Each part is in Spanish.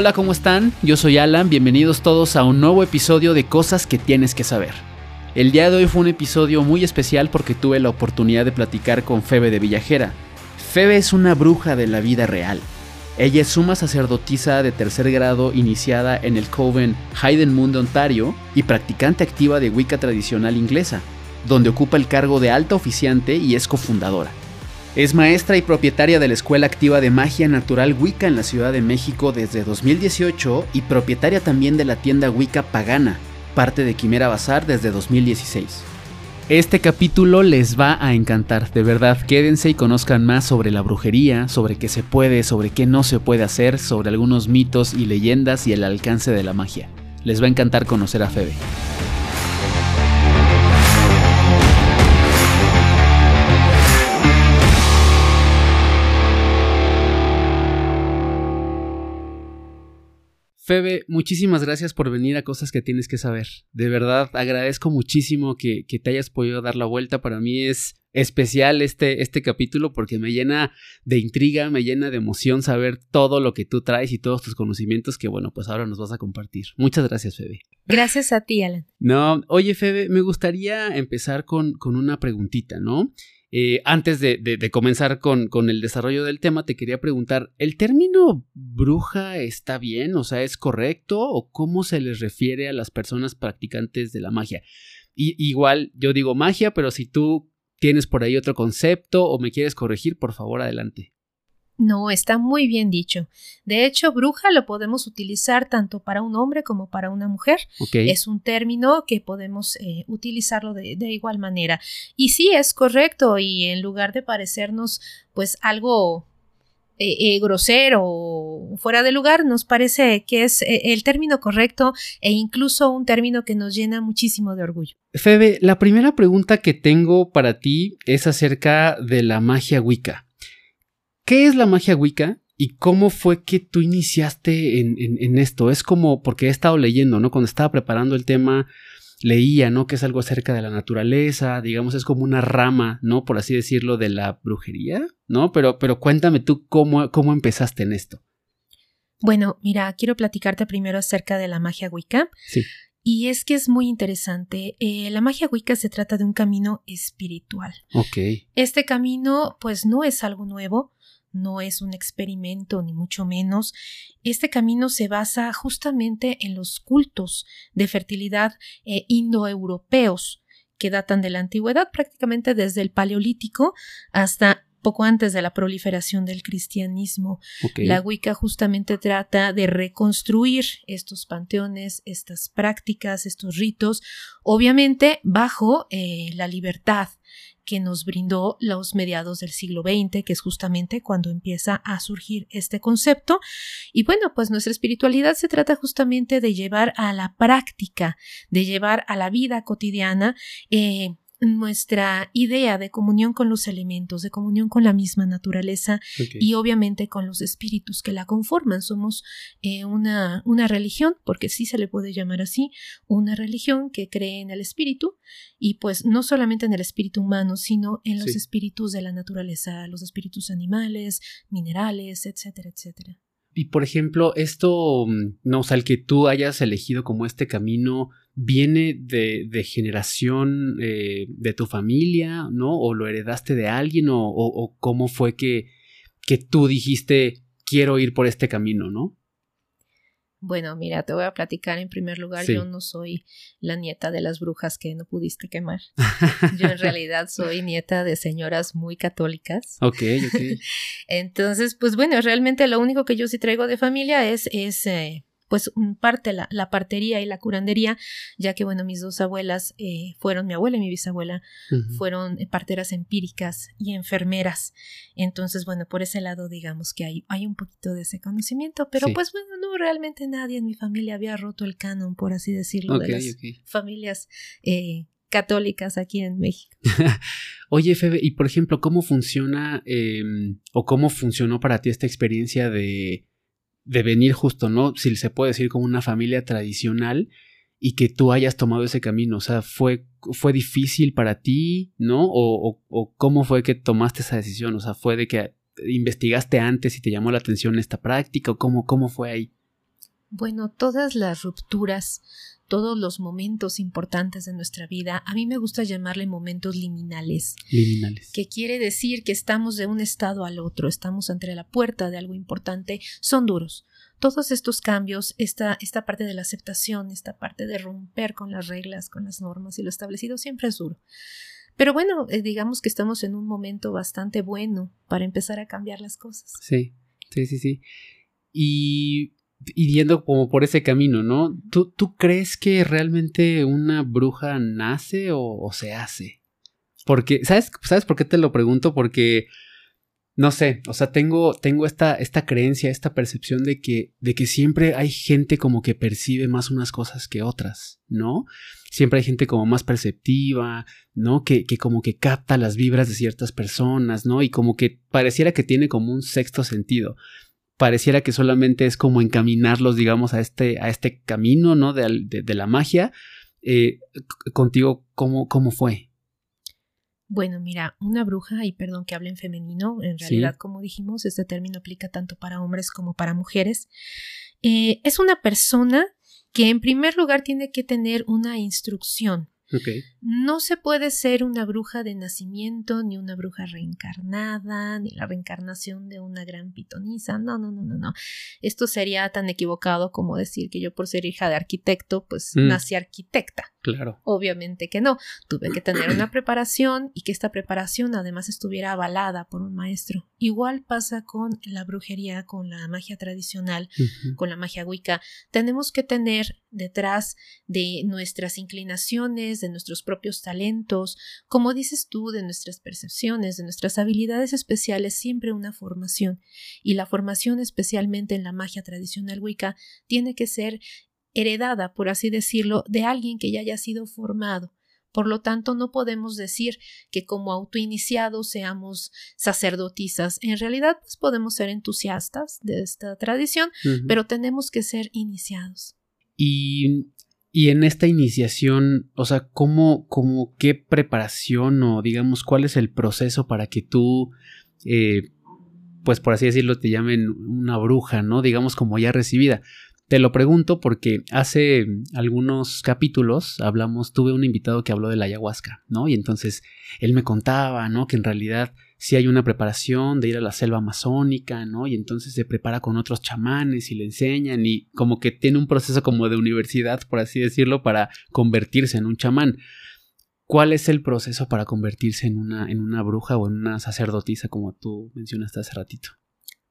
Hola, ¿cómo están? Yo soy Alan, bienvenidos todos a un nuevo episodio de Cosas que tienes que saber. El día de hoy fue un episodio muy especial porque tuve la oportunidad de platicar con Febe de Villajera. Febe es una bruja de la vida real. Ella es suma sacerdotisa de tercer grado iniciada en el Coven Hayden Moon de Ontario y practicante activa de Wicca tradicional inglesa, donde ocupa el cargo de alta oficiante y es cofundadora. Es maestra y propietaria de la Escuela Activa de Magia Natural Wicca en la Ciudad de México desde 2018 y propietaria también de la tienda Wicca Pagana, parte de Quimera Bazar desde 2016. Este capítulo les va a encantar, de verdad, quédense y conozcan más sobre la brujería, sobre qué se puede, sobre qué no se puede hacer, sobre algunos mitos y leyendas y el alcance de la magia. Les va a encantar conocer a Febe. Febe, muchísimas gracias por venir a Cosas que tienes que saber. De verdad, agradezco muchísimo que, te hayas podido dar la vuelta. Para mí es especial este, este capítulo porque me llena de intriga, me llena de emoción saber todo lo que tú traes y todos tus conocimientos que, bueno, pues ahora nos vas a compartir. Muchas gracias, Febe. Gracias a ti, Alan. No, oye, Febe, me gustaría empezar con, con una preguntita, ¿no? Eh, antes de, comenzar con, con, el desarrollo del tema, te quería preguntar, ¿el término bruja está bien? O sea, ¿es correcto? ¿O cómo se les refiere a las personas practicantes de la magia? Y, igual, yo digo magia, pero si tú tienes por ahí otro concepto o me quieres corregir, por favor, adelante. No, está muy bien dicho. De hecho, bruja lo podemos utilizar tanto para un hombre como para una mujer. Es un término que podemos eh, utilizarlo de, igual manera. Y sí, es correcto. Y en lugar de parecernos pues algo eh, eh, grosero o fuera de lugar, nos parece que es el término correcto e incluso un término que nos llena muchísimo de orgullo. Febe, la primera pregunta que tengo para ti es acerca de la magia Wicca. ¿Qué es la magia Wicca? ¿Y cómo fue que tú iniciaste en, esto? Es como, porque he estado leyendo, ¿no? Cuando estaba preparando el tema, leía, ¿no? Que es algo acerca de la naturaleza, digamos, es como una rama, ¿no? Por así decirlo, de la brujería, ¿no? Pero, pero cuéntame tú cómo, cómo empezaste en esto. Bueno, mira, quiero platicarte primero acerca de la magia Wicca. Sí. Y es que es muy interesante. Eh, la magia Wicca se trata de un camino espiritual. Ok. Este camino, pues, no es algo nuevo no es un experimento, ni mucho menos. Este camino se basa justamente en los cultos de fertilidad eh, indoeuropeos que datan de la antigüedad, prácticamente desde el Paleolítico hasta poco antes de la proliferación del cristianismo. La Wicca justamente trata de reconstruir estos panteones, estas prácticas, estos ritos, obviamente bajo eh, la libertad que nos brindó los mediados del siglo XX, que es justamente cuando empieza a surgir este concepto. Y bueno, pues nuestra espiritualidad se trata justamente de llevar a la práctica, de llevar a la vida cotidiana eh, nuestra idea de comunión con los elementos, de comunión con la misma naturaleza y obviamente con los espíritus que la conforman. Somos eh, una, una religión, porque sí se le puede llamar así, una religión que cree en el espíritu y pues no solamente en el espíritu humano, sino en los espíritus de la naturaleza, los espíritus animales, minerales, etcétera, etcétera. Y por ejemplo, esto, mm, no, o sea, el que tú hayas elegido como este camino, viene de, de generación eh, de tu familia, ¿no? O lo heredaste de alguien, o, o, cómo fue que, que tú dijiste, quiero ir por este camino, ¿no? Bueno, mira, te voy a platicar en primer lugar, yo no soy la nieta de las brujas que no pudiste quemar. Yo en realidad soy nieta de señoras muy católicas. Ok, ok. Entonces, pues bueno, realmente lo único que yo sí traigo de familia es, es eh, pues parte la, la, partería y la curandería, ya que bueno, mis dos abuelas eh, fueron, mi abuela y mi bisabuela, fueron eh, parteras empíricas y enfermeras. Entonces, bueno, por ese lado digamos que hay, hay un poquito de ese conocimiento, pero pues bueno, no, realmente nadie en mi familia había roto el canon, por así decirlo, de las familias eh, católicas aquí en México. Oye, Febe, y por ejemplo, ¿cómo funciona em, o cómo funcionó para ti esta experiencia de de venir justo, ¿no? Si se puede decir como una familia tradicional y que tú hayas tomado ese camino, o sea, fue, fue difícil para ti, ¿no? O, o, cómo fue que tomaste esa decisión, o sea, fue de que investigaste antes y te llamó la atención esta práctica, o cómo, cómo fue ahí. Bueno, todas las rupturas, todos los momentos importantes de nuestra vida, a mí me gusta llamarle momentos liminales. Liminales. Que quiere decir que estamos de un estado al otro, estamos entre la puerta de algo importante, son duros. Todos estos cambios, esta, esta parte de la aceptación, esta parte de romper con las reglas, con las normas y lo establecido, siempre es duro. Pero bueno, eh, digamos que estamos en un momento bastante bueno para empezar a cambiar las cosas. Sí, sí, sí, sí. Y y yendo como por ese camino, ¿no? ¿Tú, tú crees que realmente una bruja nace o, se hace? Porque, ¿sabes, ¿sabes por qué te lo pregunto? Porque, no sé, o sea, tengo, tengo esta, esta creencia, esta percepción de que, de que siempre hay gente como que percibe más unas cosas que otras, ¿no? Siempre hay gente como más perceptiva, ¿no? Que, que como que capta las vibras de ciertas personas, ¿no? Y como que pareciera que tiene como un sexto sentido pareciera que solamente es como encaminarlos, digamos, a este, a este camino, ¿no? De, la magia. Eh, contigo, ¿cómo, ¿cómo fue? Bueno, mira, una bruja, y perdón que hable en femenino, en realidad, como dijimos, este término aplica tanto para hombres como para mujeres, eh, es una persona que en primer lugar tiene que tener una instrucción, no se puede ser una bruja de nacimiento, ni una bruja reencarnada, ni la reencarnación de una gran pitonisa. No, no, no, no, no. Esto sería tan equivocado como decir que yo por ser hija de arquitecto, pues mm. nací arquitecta. Claro. Obviamente que no. Tuve que tener una preparación y que esta preparación además estuviera avalada por un maestro. Igual pasa con la brujería, con la magia tradicional, con la magia wicca. Tenemos que tener detrás de nuestras inclinaciones, de nuestros propios talentos, como dices tú, de nuestras percepciones, de nuestras habilidades especiales, siempre una formación. Y la formación, especialmente en la magia tradicional wicca, tiene que ser heredada, por así decirlo, de alguien que ya haya sido formado. Por lo tanto, no podemos decir que como autoiniciados seamos sacerdotisas. En realidad, pues podemos ser entusiastas de esta tradición, pero tenemos que ser iniciados. Y, y en esta iniciación, o sea, ¿cómo, cómo, qué preparación o digamos, cuál es el proceso para que tú, eh, pues por así decirlo, te llamen una bruja, ¿no? Digamos como ya recibida. Te lo pregunto porque hace algunos capítulos hablamos, tuve un invitado que habló de la ayahuasca, ¿no? Y entonces él me contaba, ¿no? Que en realidad sí hay una preparación de ir a la selva amazónica, ¿no? Y entonces se prepara con otros chamanes y le enseñan y como que tiene un proceso como de universidad, por así decirlo, para convertirse en un chamán. ¿Cuál es el proceso para convertirse en una, en una bruja o en una sacerdotisa, como tú mencionaste hace ratito?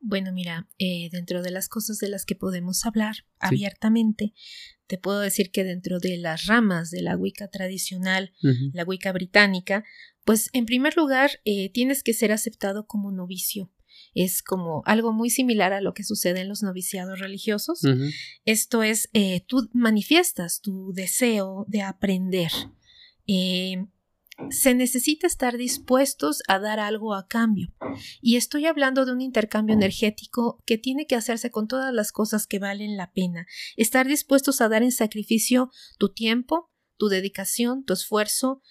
Bueno, mira, eh, dentro de las cosas de las que podemos hablar abiertamente, te puedo decir que dentro de las ramas de la Wicca tradicional, la Wicca británica, pues en primer lugar eh, tienes que ser aceptado como novicio. Es como algo muy similar a lo que sucede en los noviciados religiosos. Esto es, eh, tú manifiestas tu deseo de aprender se necesita estar dispuestos a dar algo a cambio. Y estoy hablando de un intercambio energético que tiene que hacerse con todas las cosas que valen la pena. Estar dispuestos a dar en sacrificio tu tiempo, tu dedicación, tu esfuerzo.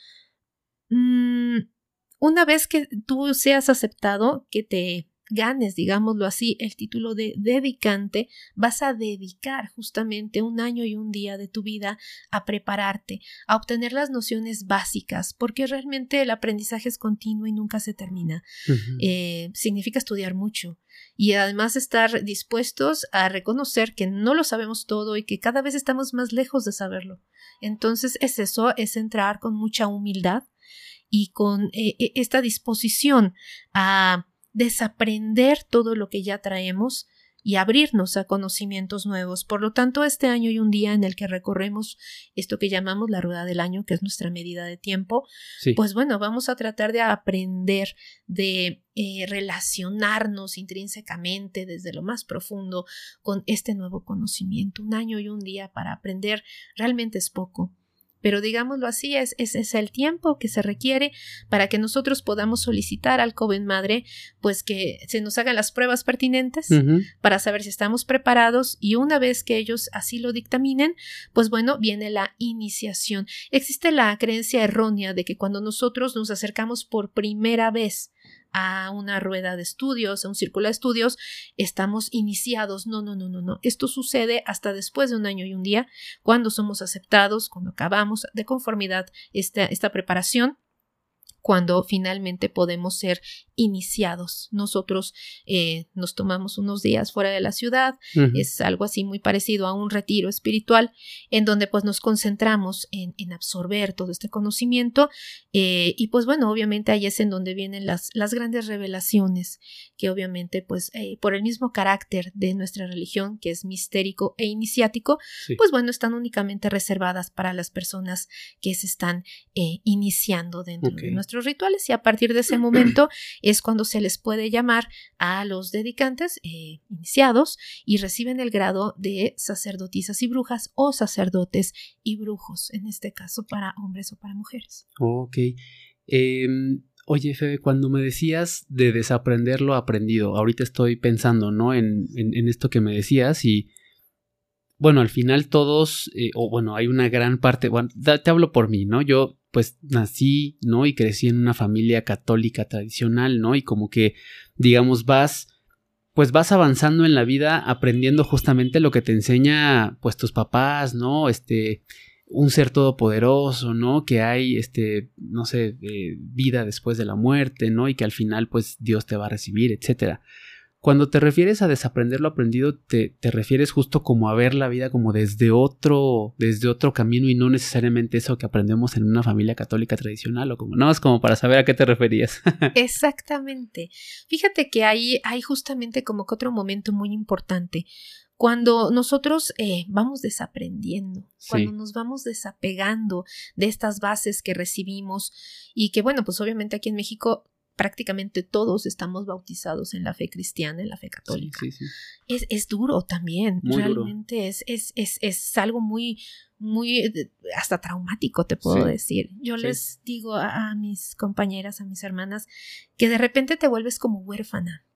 Mm, una vez que tú seas aceptado, que te ganes, digámoslo así, el título de dedicante, vas a dedicar justamente un año y un día de tu vida a prepararte, a obtener las nociones básicas, porque realmente el aprendizaje es continuo y nunca se termina. Eh, significa estudiar mucho y además estar dispuestos a reconocer que no lo sabemos todo y que cada vez estamos más lejos de saberlo. Entonces es eso, es entrar con mucha humildad y con eh, e, esta disposición a desaprender todo lo que ya traemos y abrirnos a conocimientos nuevos. Por lo tanto, este año y un día en el que recorremos esto que llamamos la rueda del año, que es nuestra medida de tiempo, pues bueno, vamos a tratar de aprender, de eh, relacionarnos intrínsecamente desde lo más profundo con este nuevo conocimiento. Un año y un día para aprender realmente es poco pero digámoslo así, es, es, el tiempo que se requiere para que nosotros podamos solicitar al joven madre, pues que se nos hagan las pruebas pertinentes para saber si estamos preparados y una vez que ellos así lo dictaminen, pues bueno, viene la iniciación. Existe la creencia errónea de que cuando nosotros nos acercamos por primera vez a una rueda de estudios, a un círculo de estudios, estamos iniciados. No, no, no, no, no. Esto sucede hasta después de un año y un día, cuando somos aceptados, cuando acabamos de conformidad esta, esta preparación cuando finalmente podemos ser iniciados. Nosotros eh, nos tomamos unos días fuera de la ciudad, es algo así muy parecido a un retiro espiritual, en donde pues nos concentramos en, absorber todo este conocimiento eh, y pues bueno, obviamente ahí es en donde vienen las, las grandes revelaciones, que obviamente pues eh, por el mismo carácter de nuestra religión, que es mistérico e iniciático, pues bueno, están únicamente reservadas para las personas que se están iniciando dentro de rituales y a partir de ese momento es cuando se les puede llamar a los dedicantes eh, iniciados y reciben el grado de sacerdotisas y brujas o sacerdotes y brujos, en este caso para hombres o para mujeres. Ok. Em, oye, Febe, cuando me decías de desaprender lo aprendido, ahorita estoy pensando, ¿no? En, en, esto que me decías y bueno, al final todos, eh, o bueno, hay una gran parte, bueno, te hablo por mí, ¿no? Yo pues nací, ¿no? Y crecí en una familia católica tradicional, ¿no? Y como que, digamos, vas, pues vas avanzando en la vida aprendiendo justamente lo que te enseña, pues tus papás, ¿no? Este, un ser todopoderoso, ¿no? Que hay, este, no sé, eh, vida después de la muerte, ¿no? Y que al final, pues Dios te va a recibir, etcétera. Cuando te refieres a desaprender lo aprendido, te, te, refieres justo como a ver la vida como desde otro, desde otro camino y no necesariamente eso que aprendemos en una familia católica tradicional o como, no, es como para saber a qué te referías. Exactamente. Fíjate que ahí hay justamente como que otro momento muy importante. Cuando nosotros eh, vamos desaprendiendo, cuando nos vamos desapegando de estas bases que recibimos y que, bueno, pues obviamente aquí en México prácticamente todos estamos bautizados en la fe cristiana, en la fe católica. Es, es, duro también, realmente Es, es, es, es, algo muy, muy, eh, hasta traumático, te puedo decir. Yo les digo a, a mis compañeras, a mis hermanas, que de repente te vuelves como huérfana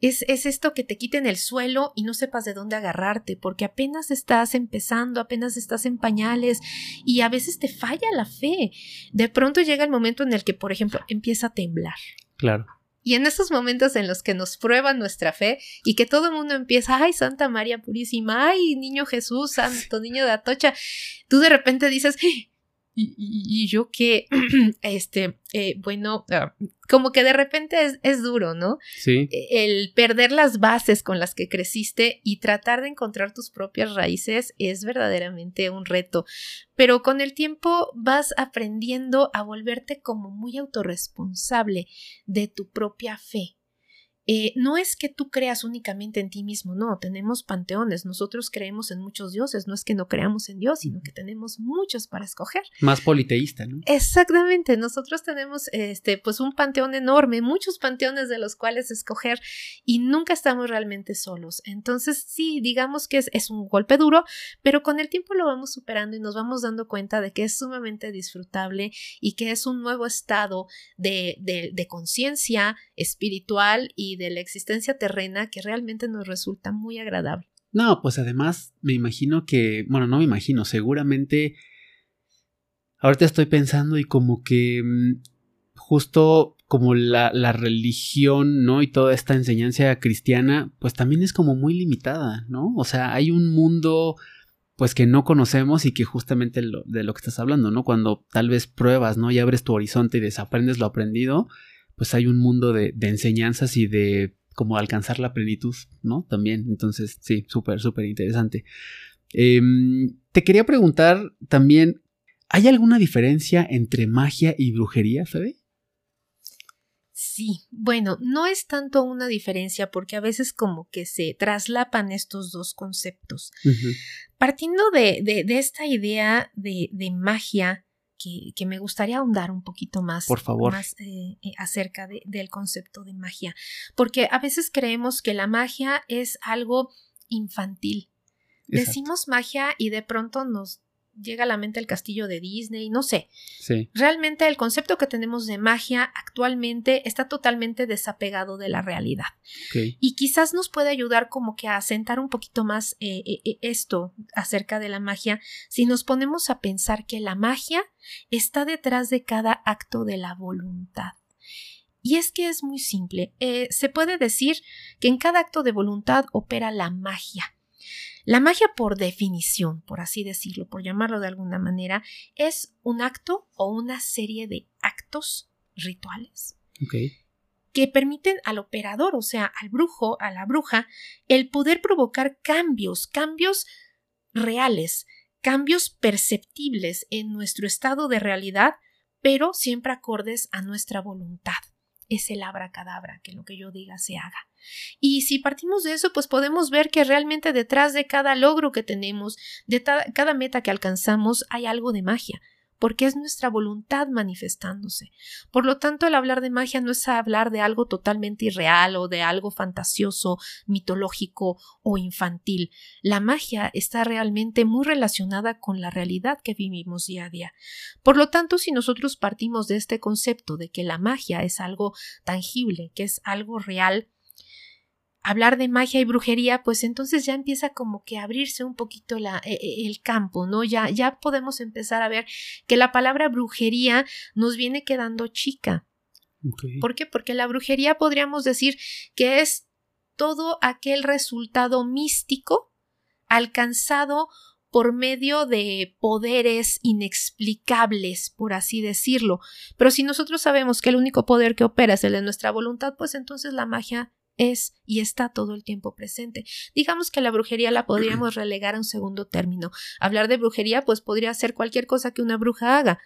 es, esto que te quiten el suelo y no sepas de dónde agarrarte, porque apenas estás empezando, apenas estás en pañales y a veces te falla la fe. De pronto llega el momento en el que, por ejemplo, empieza a temblar. Claro. Y en esos momentos en los que nos prueban nuestra fe y que todo el mundo empieza, ay, Santa María Purísima, ay, Niño Jesús, Santo Niño de Atocha, tú de repente dices, y, yo que, este, eh, bueno, ah, como que de repente es, duro, ¿no? Sí. E, el perder las bases con las que creciste y tratar de encontrar tus propias raíces es verdaderamente un reto. Pero con el tiempo vas aprendiendo a volverte como muy autorresponsable de tu propia fe. Eh, no es que tú creas únicamente en ti mismo, no, tenemos panteones, nosotros creemos en muchos dioses, no es que no creamos en Dios, sino que tenemos muchos para escoger. Más politeísta, ¿no? Exactamente, nosotros tenemos este pues un panteón enorme, muchos panteones de los cuales escoger y nunca estamos realmente solos. Entonces, sí, digamos que es, es un golpe duro, pero con el tiempo lo vamos superando y nos vamos dando cuenta de que es sumamente disfrutable y que es un nuevo estado de, de, de conciencia espiritual y de la existencia terrena que realmente nos resulta muy agradable. No, pues además me imagino que, bueno, no me imagino, seguramente ahorita estoy pensando y como que mm, justo como la, la, religión, ¿no? Y toda esta enseñanza cristiana, pues también es como muy limitada, ¿no? O sea, hay un mundo pues que no conocemos y que justamente de lo que estás hablando, ¿no? Cuando tal vez pruebas, ¿no? Y abres tu horizonte y desaprendes lo aprendido, pues hay un mundo de, enseñanzas y de cómo alcanzar la plenitud, ¿no? También, entonces, sí, súper, súper interesante. Em, te quería preguntar también, ¿hay alguna diferencia entre magia y brujería, Febe? Sí, bueno, no es tanto una diferencia porque a veces como que se traslapan estos dos conceptos. Partiendo de, de, esta idea de, de magia, que, me gustaría ahondar un poquito más, Por favor. Eh, eh, acerca del concepto de magia, porque a veces creemos que la magia es algo infantil. Decimos magia y de pronto nos llega a la mente el castillo de Disney, no sé. Sí. Realmente el concepto que tenemos de magia actualmente está totalmente desapegado de la realidad. Y quizás nos puede ayudar como que a asentar un poquito más eh, eh, eh, esto acerca de la magia si nos ponemos a pensar que la magia está detrás de cada acto de la voluntad. Y es que es muy simple. Eh, se puede decir que en cada acto de voluntad opera la magia. La magia, por definición, por así decirlo, por llamarlo de alguna manera, es un acto o una serie de actos rituales que permiten al operador, o sea, al brujo, a la bruja, el poder provocar cambios, cambios reales, cambios perceptibles en nuestro estado de realidad, pero siempre acordes a nuestra voluntad es el abracadabra, que lo que yo diga se haga. Y si partimos de eso, pues podemos ver que realmente detrás de cada logro que tenemos, de cada meta que alcanzamos, hay algo de magia porque es nuestra voluntad manifestándose. Por lo tanto, el hablar de magia no es hablar de algo totalmente irreal o de algo fantasioso, mitológico o infantil. La magia está realmente muy relacionada con la realidad que vivimos día a día. Por lo tanto, si nosotros partimos de este concepto de que la magia es algo tangible, que es algo real, hablar de magia y brujería, pues entonces ya empieza como que a abrirse un poquito la, e, e, el campo, ¿no? Ya, ya podemos empezar a ver que la palabra brujería nos viene quedando chica. ¿Por qué? Porque la brujería podríamos decir que es todo aquel resultado místico alcanzado por medio de poderes inexplicables, por así decirlo. Pero si nosotros sabemos que el único poder que opera es el de nuestra voluntad, pues entonces la magia es y está todo el tiempo presente. Digamos que la brujería la podríamos relegar a un segundo término. Hablar de brujería pues podría ser cualquier cosa que una bruja haga.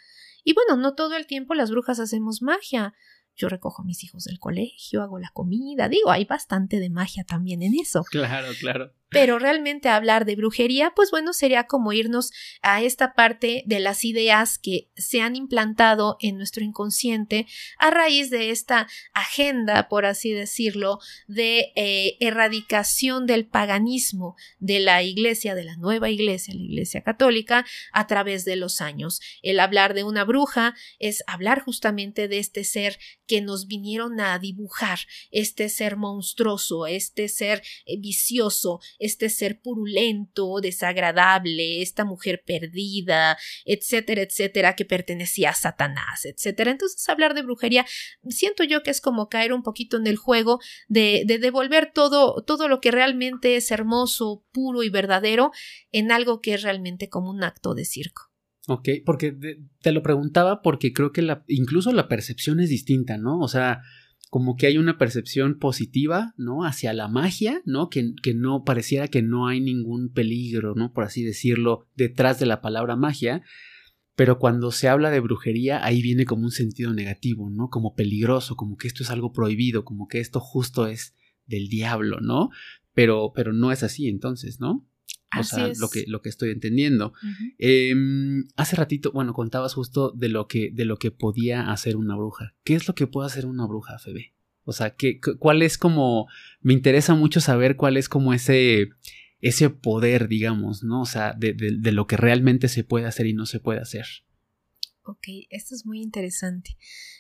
Y bueno, no todo el tiempo las brujas hacemos magia. Yo recojo a mis hijos del colegio, hago la comida. Digo, hay bastante de magia también en eso. Claro, claro. Pero realmente hablar de brujería, pues bueno, sería como irnos a esta parte de las ideas que se han implantado en nuestro inconsciente a raíz de esta agenda, por así decirlo, de eh, erradicación del paganismo de la iglesia, de la nueva iglesia, la iglesia católica, a través de los años. El hablar de una bruja es hablar justamente de este ser que nos vinieron a dibujar, este ser monstruoso, este ser eh, vicioso, este ser purulento, desagradable, esta mujer perdida, etcétera, etcétera, que pertenecía a Satanás, etcétera. Entonces, hablar de brujería, siento yo que es como caer un poquito en el juego de, de devolver todo, todo lo que realmente es hermoso, puro y verdadero en algo que es realmente como un acto de circo. Ok, porque te lo preguntaba porque creo que la, incluso la percepción es distinta, ¿no? O sea, como que hay una percepción positiva, ¿no? Hacia la magia, ¿no? Que, que, no pareciera que no hay ningún peligro, ¿no? Por así decirlo, detrás de la palabra magia. Pero cuando se habla de brujería, ahí viene como un sentido negativo, ¿no? Como peligroso, como que esto es algo prohibido, como que esto justo es del diablo, ¿no? Pero, pero no es así entonces, ¿no? O sea, lo que, lo que estoy entendiendo. Em, hace ratito, bueno, contabas justo de lo, que, de lo que podía hacer una bruja. ¿Qué es lo que puede hacer una bruja, Febe? O sea, ¿qué, ¿cuál es como... Me interesa mucho saber cuál es como ese, ese poder, digamos, ¿no? O sea, de, de lo que realmente se puede hacer y no se puede hacer. Ok, esto es muy interesante.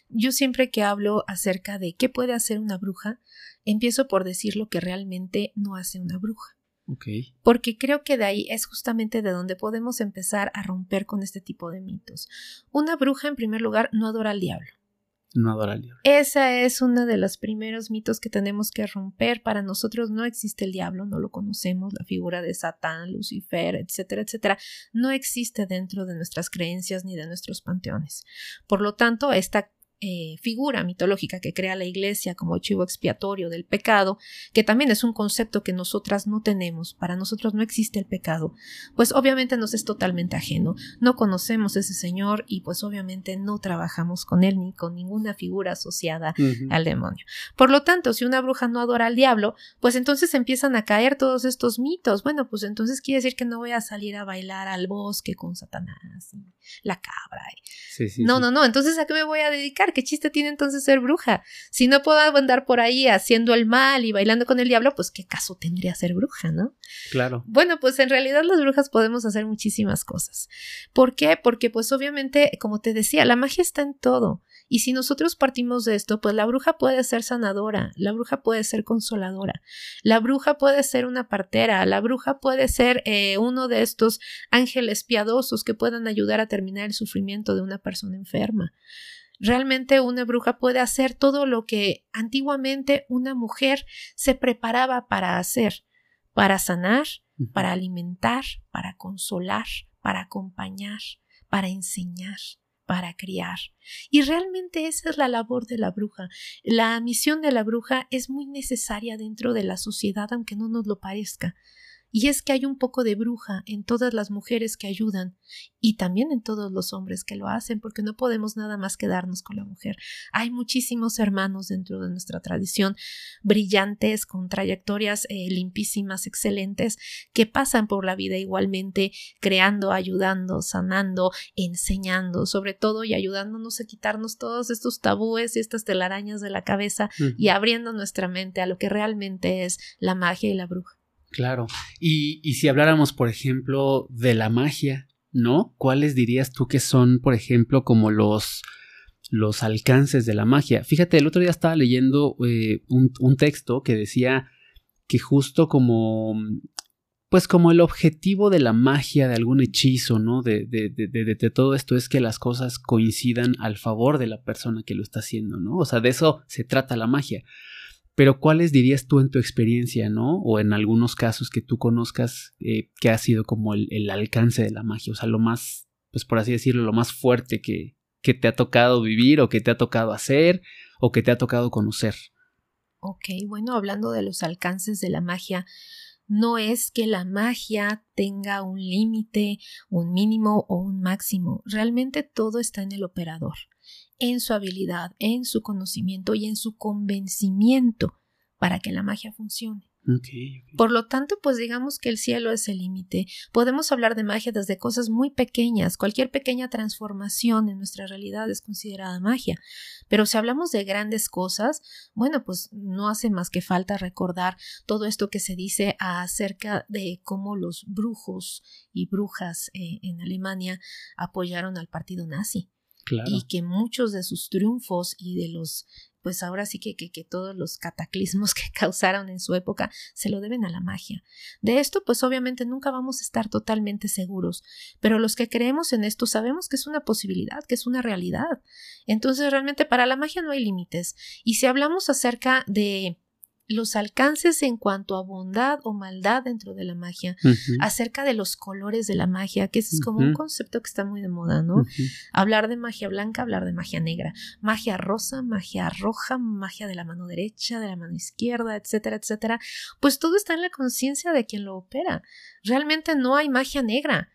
Yo siempre que hablo acerca de qué puede hacer una bruja, empiezo por decir lo que realmente no hace una bruja. Porque creo que de ahí es justamente de donde podemos empezar a romper con este tipo de mitos. Una bruja, en primer lugar, no adora al diablo. No adora al diablo. Esa es uno de los primeros mitos que tenemos que romper. Para nosotros no existe el diablo, no lo conocemos, la figura de Satán, Lucifer, etcétera, etcétera, no existe dentro de nuestras creencias ni de nuestros panteones. Por lo tanto, esta eh, figura mitológica que crea la iglesia como chivo expiatorio del pecado, que también es un concepto que nosotras no tenemos, para nosotros no existe el pecado, pues obviamente nos es totalmente ajeno, no conocemos ese Señor y pues obviamente no trabajamos con él ni con ninguna figura asociada al demonio. Por lo tanto, si una bruja no adora al diablo, pues entonces empiezan a caer todos estos mitos. Bueno, pues entonces quiere decir que no voy a salir a bailar al bosque con Satanás, la cabra. no, no, no, entonces a qué me voy a dedicar? ¿Qué chiste tiene entonces ser bruja? Si no puedo andar por ahí haciendo el mal y bailando con el diablo, pues qué caso tendría ser bruja, ¿no? Claro. Bueno, pues en realidad las brujas podemos hacer muchísimas cosas. ¿Por qué? Porque pues obviamente, como te decía, la magia está en todo. Y si nosotros partimos de esto, pues la bruja puede ser sanadora, la bruja puede ser consoladora, la bruja puede ser una partera, la bruja puede ser eh, uno de estos ángeles piadosos que puedan ayudar a terminar el sufrimiento de una persona enferma. Realmente una bruja puede hacer todo lo que antiguamente una mujer se preparaba para hacer, para sanar, para alimentar, para consolar, para acompañar, para enseñar para criar. Y realmente esa es la labor de la bruja. La misión de la bruja es muy necesaria dentro de la sociedad, aunque no nos lo parezca. Y es que hay un poco de bruja en todas las mujeres que ayudan y también en todos los hombres que lo hacen, porque no podemos nada más quedarnos con la mujer. Hay muchísimos hermanos dentro de nuestra tradición, brillantes, con trayectorias eh, limpísimas, excelentes, que pasan por la vida igualmente, creando, ayudando, sanando, enseñando, sobre todo y ayudándonos a quitarnos todos estos tabúes y estas telarañas de la cabeza y abriendo nuestra mente a lo que realmente es la magia y la bruja. Claro. Y, y si habláramos, por ejemplo, de la magia, ¿no? ¿Cuáles dirías tú que son, por ejemplo, como los, los alcances de la magia? Fíjate, el otro día estaba leyendo eh, un, un, texto que decía que justo como, pues como el objetivo de la magia, de algún hechizo, ¿no? De, de, de, de, todo esto es que las cosas coincidan al favor de la persona que lo está haciendo, ¿no? O sea, de eso se trata la magia. Pero ¿cuáles dirías tú en tu experiencia, no? O en algunos casos que tú conozcas eh, que ha sido como el, alcance de la magia, o sea, lo más, pues por así decirlo, lo más fuerte que, que te ha tocado vivir o que te ha tocado hacer o que te ha tocado conocer. Ok, bueno, hablando de los alcances de la magia, no es que la magia tenga un límite, un mínimo o un máximo, realmente todo está en el operador en su habilidad, en su conocimiento y en su convencimiento para que la magia funcione. Por lo tanto, pues digamos que el cielo es el límite. Podemos hablar de magia desde cosas muy pequeñas. Cualquier pequeña transformación en nuestra realidad es considerada magia. Pero si hablamos de grandes cosas, bueno, pues no hace más que falta recordar todo esto que se dice acerca de cómo los brujos y brujas eh, en Alemania apoyaron al partido nazi y que muchos de sus triunfos y de los pues ahora sí que, que, que, todos los cataclismos que causaron en su época se lo deben a la magia. De esto, pues obviamente nunca vamos a estar totalmente seguros, pero los que creemos en esto sabemos que es una posibilidad, que es una realidad. Entonces, realmente para la magia no hay límites. Y si hablamos acerca de los alcances en cuanto a bondad o maldad dentro de la magia, acerca de los colores de la magia, que ese es como un concepto que está muy de moda, ¿no? Hablar de magia blanca, hablar de magia negra, magia rosa, magia roja, magia de la mano derecha, de la mano izquierda, etcétera, etcétera. Pues todo está en la conciencia de quien lo opera. Realmente no hay magia negra.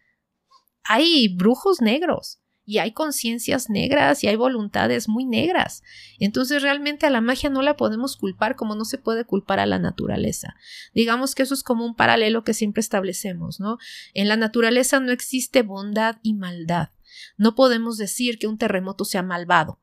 Hay brujos negros y hay conciencias negras y hay voluntades muy negras. Entonces realmente a la magia no la podemos culpar como no se puede culpar a la naturaleza. Digamos que eso es como un paralelo que siempre establecemos, ¿no? En la naturaleza no existe bondad y maldad. No podemos decir que un terremoto sea malvado,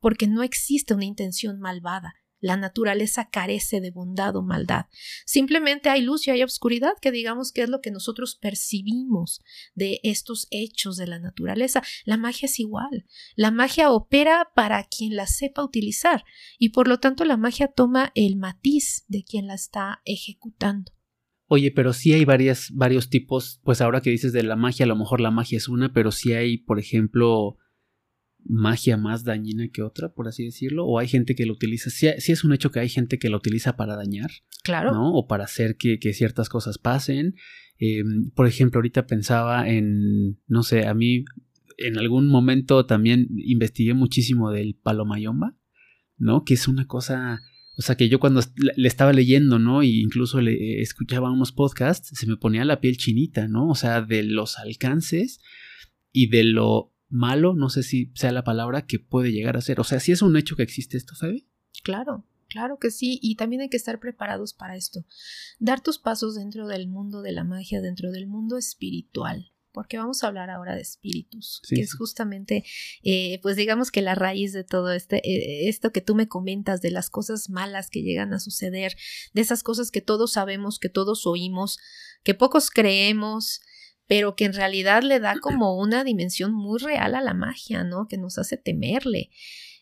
porque no existe una intención malvada. La naturaleza carece de bondad o maldad. Simplemente hay luz y hay oscuridad, que digamos que es lo que nosotros percibimos de estos hechos de la naturaleza. La magia es igual. La magia opera para quien la sepa utilizar y por lo tanto la magia toma el matiz de quien la está ejecutando. Oye, pero sí hay varios tipos, pues ahora que dices de la magia, a lo mejor la magia es una, pero sí hay, por ejemplo, magia más dañina que otra, por así decirlo, o hay gente que lo utiliza, sí, es un hecho que hay gente que lo utiliza para dañar, claro, ¿no? O para hacer que, ciertas cosas pasen. Em, por ejemplo, ahorita pensaba en, no sé, a mí en algún momento también investigué muchísimo del palomayomba, ¿no? Que es una cosa, o sea, que yo cuando le estaba leyendo, ¿no? Y incluso le escuchaba unos podcasts, se me ponía la piel chinita, ¿no? O sea, de los alcances y de lo malo, no sé si sea la palabra, que puede llegar a ser. O sea, si es un hecho que existe esto, Febe. Claro, claro que sí, y también hay que estar preparados para esto. Dar tus pasos dentro del mundo de la magia, dentro del mundo espiritual porque vamos a hablar ahora de espíritus, que es justamente, eh, pues digamos que la raíz de todo este, eh, esto que tú me comentas, de las cosas malas que llegan a suceder, de esas cosas que todos sabemos, que todos oímos, que pocos creemos, pero que en realidad le da como una dimensión muy real a la magia, ¿no? Que nos hace temerle.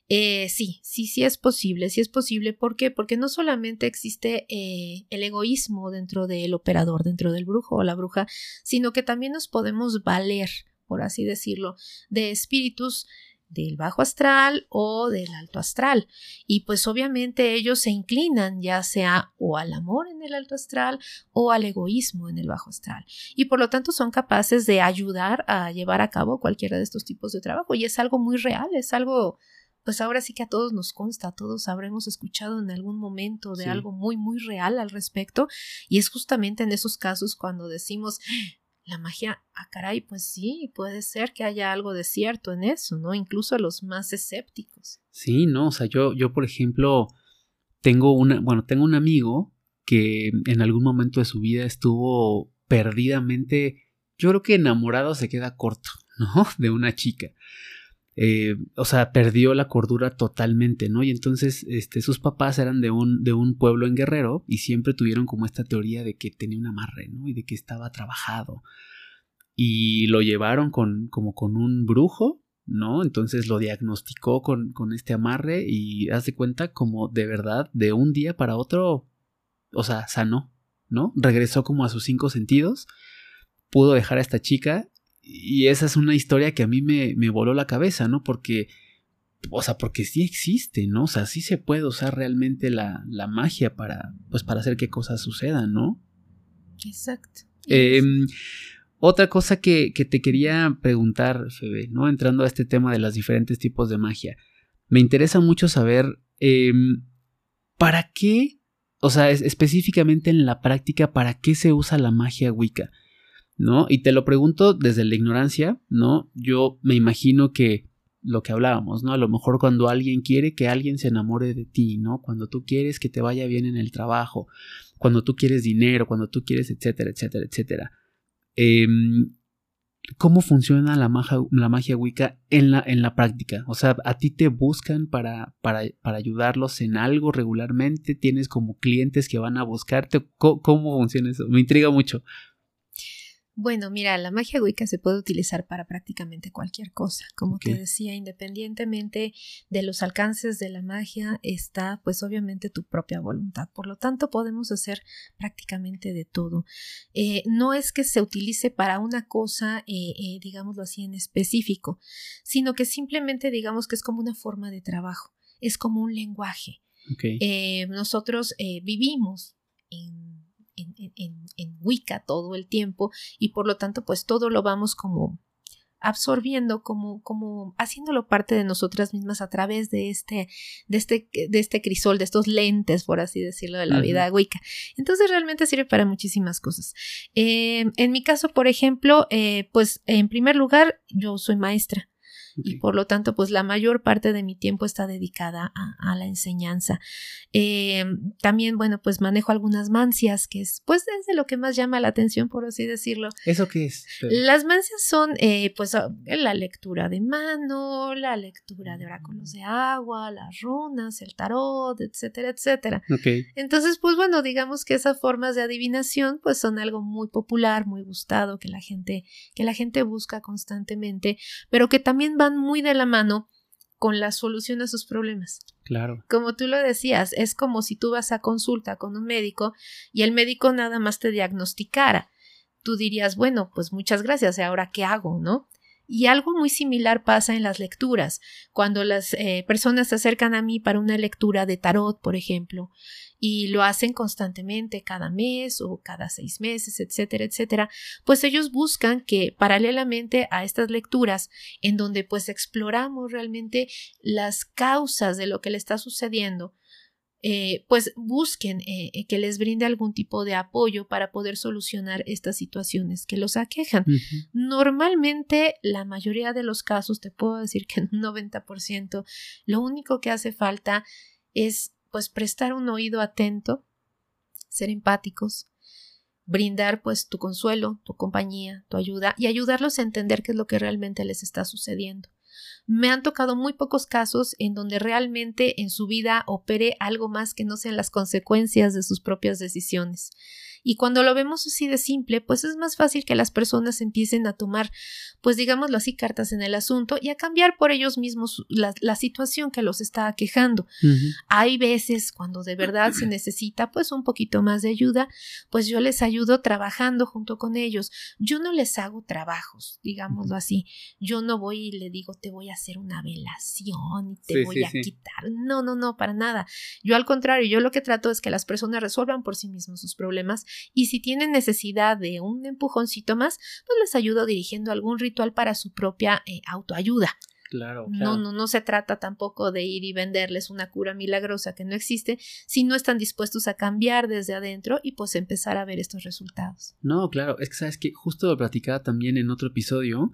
Eh, sí, sí, sí es posible, sí es posible. ¿Por qué? Porque no solamente existe eh, el egoísmo dentro del operador, dentro del brujo o la bruja, sino que también nos podemos valer, por así decirlo, de espíritus del bajo astral o del alto astral. Y pues obviamente ellos se inclinan ya sea o al amor en el alto astral o al egoísmo en el bajo astral. Y por lo tanto son capaces de ayudar a llevar a cabo cualquiera de estos tipos de trabajo. Y es algo muy real, es algo pues ahora sí que a todos nos consta, todos habremos escuchado en algún momento de algo muy, muy real al respecto. Y es justamente en esos casos cuando decimos, la magia, ah, caray, pues sí, puede ser que haya algo de cierto en eso, ¿no? Incluso los más escépticos. Sí, no, o sea, yo, yo, por ejemplo, tengo una, bueno, tengo un amigo que en algún momento de su vida estuvo perdidamente, yo creo que enamorado se queda corto, ¿no? De una chica. Eh, o sea, perdió la cordura totalmente, ¿no? Y entonces, este, sus papás eran de un, de un pueblo en Guerrero y siempre tuvieron como esta teoría de que tenía un amarre, ¿no? Y de que estaba trabajado. Y lo llevaron con, como con un brujo, ¿no? Entonces lo diagnosticó con, con este amarre y hace cuenta como de verdad, de un día para otro, o sea, sanó, ¿no? Regresó como a sus cinco sentidos, pudo dejar a esta chica y esa es una historia que a mí me, me voló la cabeza, ¿no? Porque, o sea, porque sí existe, ¿no? O sea, sí se puede usar realmente la, la magia para, pues, para hacer que cosas sucedan, ¿no? Exacto. Em, otra cosa que, que, te quería preguntar, Febe, ¿no? Entrando a este tema de los diferentes tipos de magia. Me interesa mucho saber, em, ¿para qué? O sea, específicamente en la práctica, ¿para qué se usa la magia Wicca? ¿No? Y te lo pregunto desde la ignorancia, ¿no? Yo me imagino que lo que hablábamos, ¿no? A lo mejor cuando alguien quiere que alguien se enamore de ti, ¿no? Cuando tú quieres que te vaya bien en el trabajo, cuando tú quieres dinero, cuando tú quieres, etcétera, etcétera, etcétera. Em, ¿Cómo funciona la magia, la magia Wicca en la, en la práctica? O sea, ¿a ti te buscan para, para, para ayudarlos en algo regularmente? ¿Tienes como clientes que van a buscarte? ¿Cómo funciona eso? Me intriga mucho. Bueno, mira, la magia Wicca se puede utilizar para prácticamente cualquier cosa. Como te decía, independientemente de los alcances de la magia, está pues obviamente tu propia voluntad. Por lo tanto, podemos hacer prácticamente de todo. Eh, no es que se utilice para una cosa, eh, eh, digámoslo así, en específico, sino que simplemente digamos que es como una forma de trabajo, es como un lenguaje. nosotros vivimos en en, Wicca todo el tiempo y por lo tanto pues todo lo vamos como absorbiendo como, como haciéndolo parte de nosotras mismas a través de este, de este, de este crisol, de estos lentes, por así decirlo, de la vida Wicca. Entonces realmente sirve para muchísimas cosas. Eh, en mi caso, por ejemplo, eh, pues en primer lugar, yo soy maestra y por lo tanto pues la mayor parte de mi tiempo está dedicada a, la enseñanza. Eh, también bueno pues manejo algunas mancias que es pues es de lo que más llama la atención por así decirlo. ¿Eso qué es? Las mancias son eh, pues ah, la lectura de mano, la lectura de oráculos de agua, las runas, el tarot, etcétera, etcétera. Entonces pues bueno digamos que esas formas de adivinación pues son algo muy popular, muy gustado que la gente que la gente busca constantemente, pero que también va muy de la mano con la solución a sus problemas. Claro. Como tú lo decías, es como si tú vas a consulta con un médico y el médico nada más te diagnosticara. Tú dirías, bueno, pues muchas gracias, ahora qué hago, ¿no? Y algo muy similar pasa en las lecturas. Cuando las eh, personas se acercan a mí para una lectura de tarot, por ejemplo, y lo hacen constantemente cada mes o cada seis meses, etcétera, etcétera, pues ellos buscan que paralelamente a estas lecturas, en donde pues exploramos realmente las causas de lo que le está sucediendo, eh, pues busquen eh, que les brinde algún tipo de apoyo para poder solucionar estas situaciones que los aquejan. Normalmente, la mayoría de los casos, te puedo decir que en un 90%, lo único que hace falta es pues prestar un oído atento, ser empáticos, brindar pues tu consuelo, tu compañía, tu ayuda y ayudarlos a entender qué es lo que realmente les está sucediendo. Me han tocado muy pocos casos en donde realmente en su vida opere algo más que no sean las consecuencias de sus propias decisiones. Y cuando lo vemos así de simple, pues es más fácil que las personas empiecen a tomar, pues digámoslo así, cartas en el asunto y a cambiar por ellos mismos la, situación que los está quejando. Hay veces cuando de verdad se necesita pues un poquito más de ayuda, pues yo les ayudo trabajando junto con ellos. Yo no les hago trabajos, digámoslo así. Yo no voy y le digo te voy a hacer una velación y te voy a quitar. No, no, no, para nada. Yo al contrario, yo lo que trato es que las personas resuelvan por sí mismos sus problemas y si tienen necesidad de un empujoncito más, pues les ayudo dirigiendo algún ritual para su propia eh, autoayuda. Claro, No, no, no se trata tampoco de ir y venderles una cura milagrosa que no existe si no están dispuestos a cambiar desde adentro y pues empezar a ver estos resultados. No, claro, es que sabes que justo lo platicaba también en otro episodio.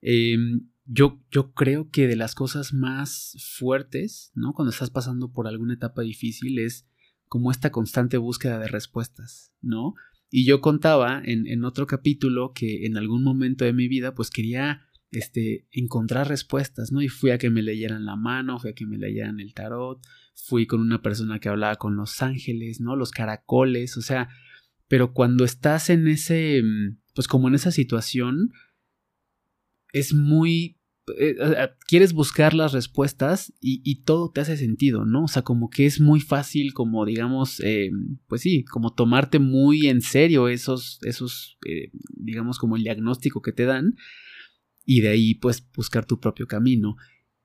Em, yo, yo creo que de las cosas más fuertes, ¿no? Cuando estás pasando por alguna etapa difícil es como esta constante búsqueda de respuestas, ¿no? Y yo contaba en, en otro capítulo que en algún momento de mi vida pues quería este, encontrar respuestas, ¿no? Y fui a que me leyeran la mano, fui a que me leyeran el tarot, fui con una persona que hablaba con los ángeles, ¿no? Los caracoles, o sea, pero cuando estás en ese, mm, pues como en esa situación, es muy... Eh, quieres buscar las respuestas y, todo te hace sentido, ¿no? O sea, como que es muy fácil, como digamos, eh, pues sí, como tomarte muy en serio esos, esos, eh, digamos, como el diagnóstico que te dan y de ahí pues buscar tu propio camino.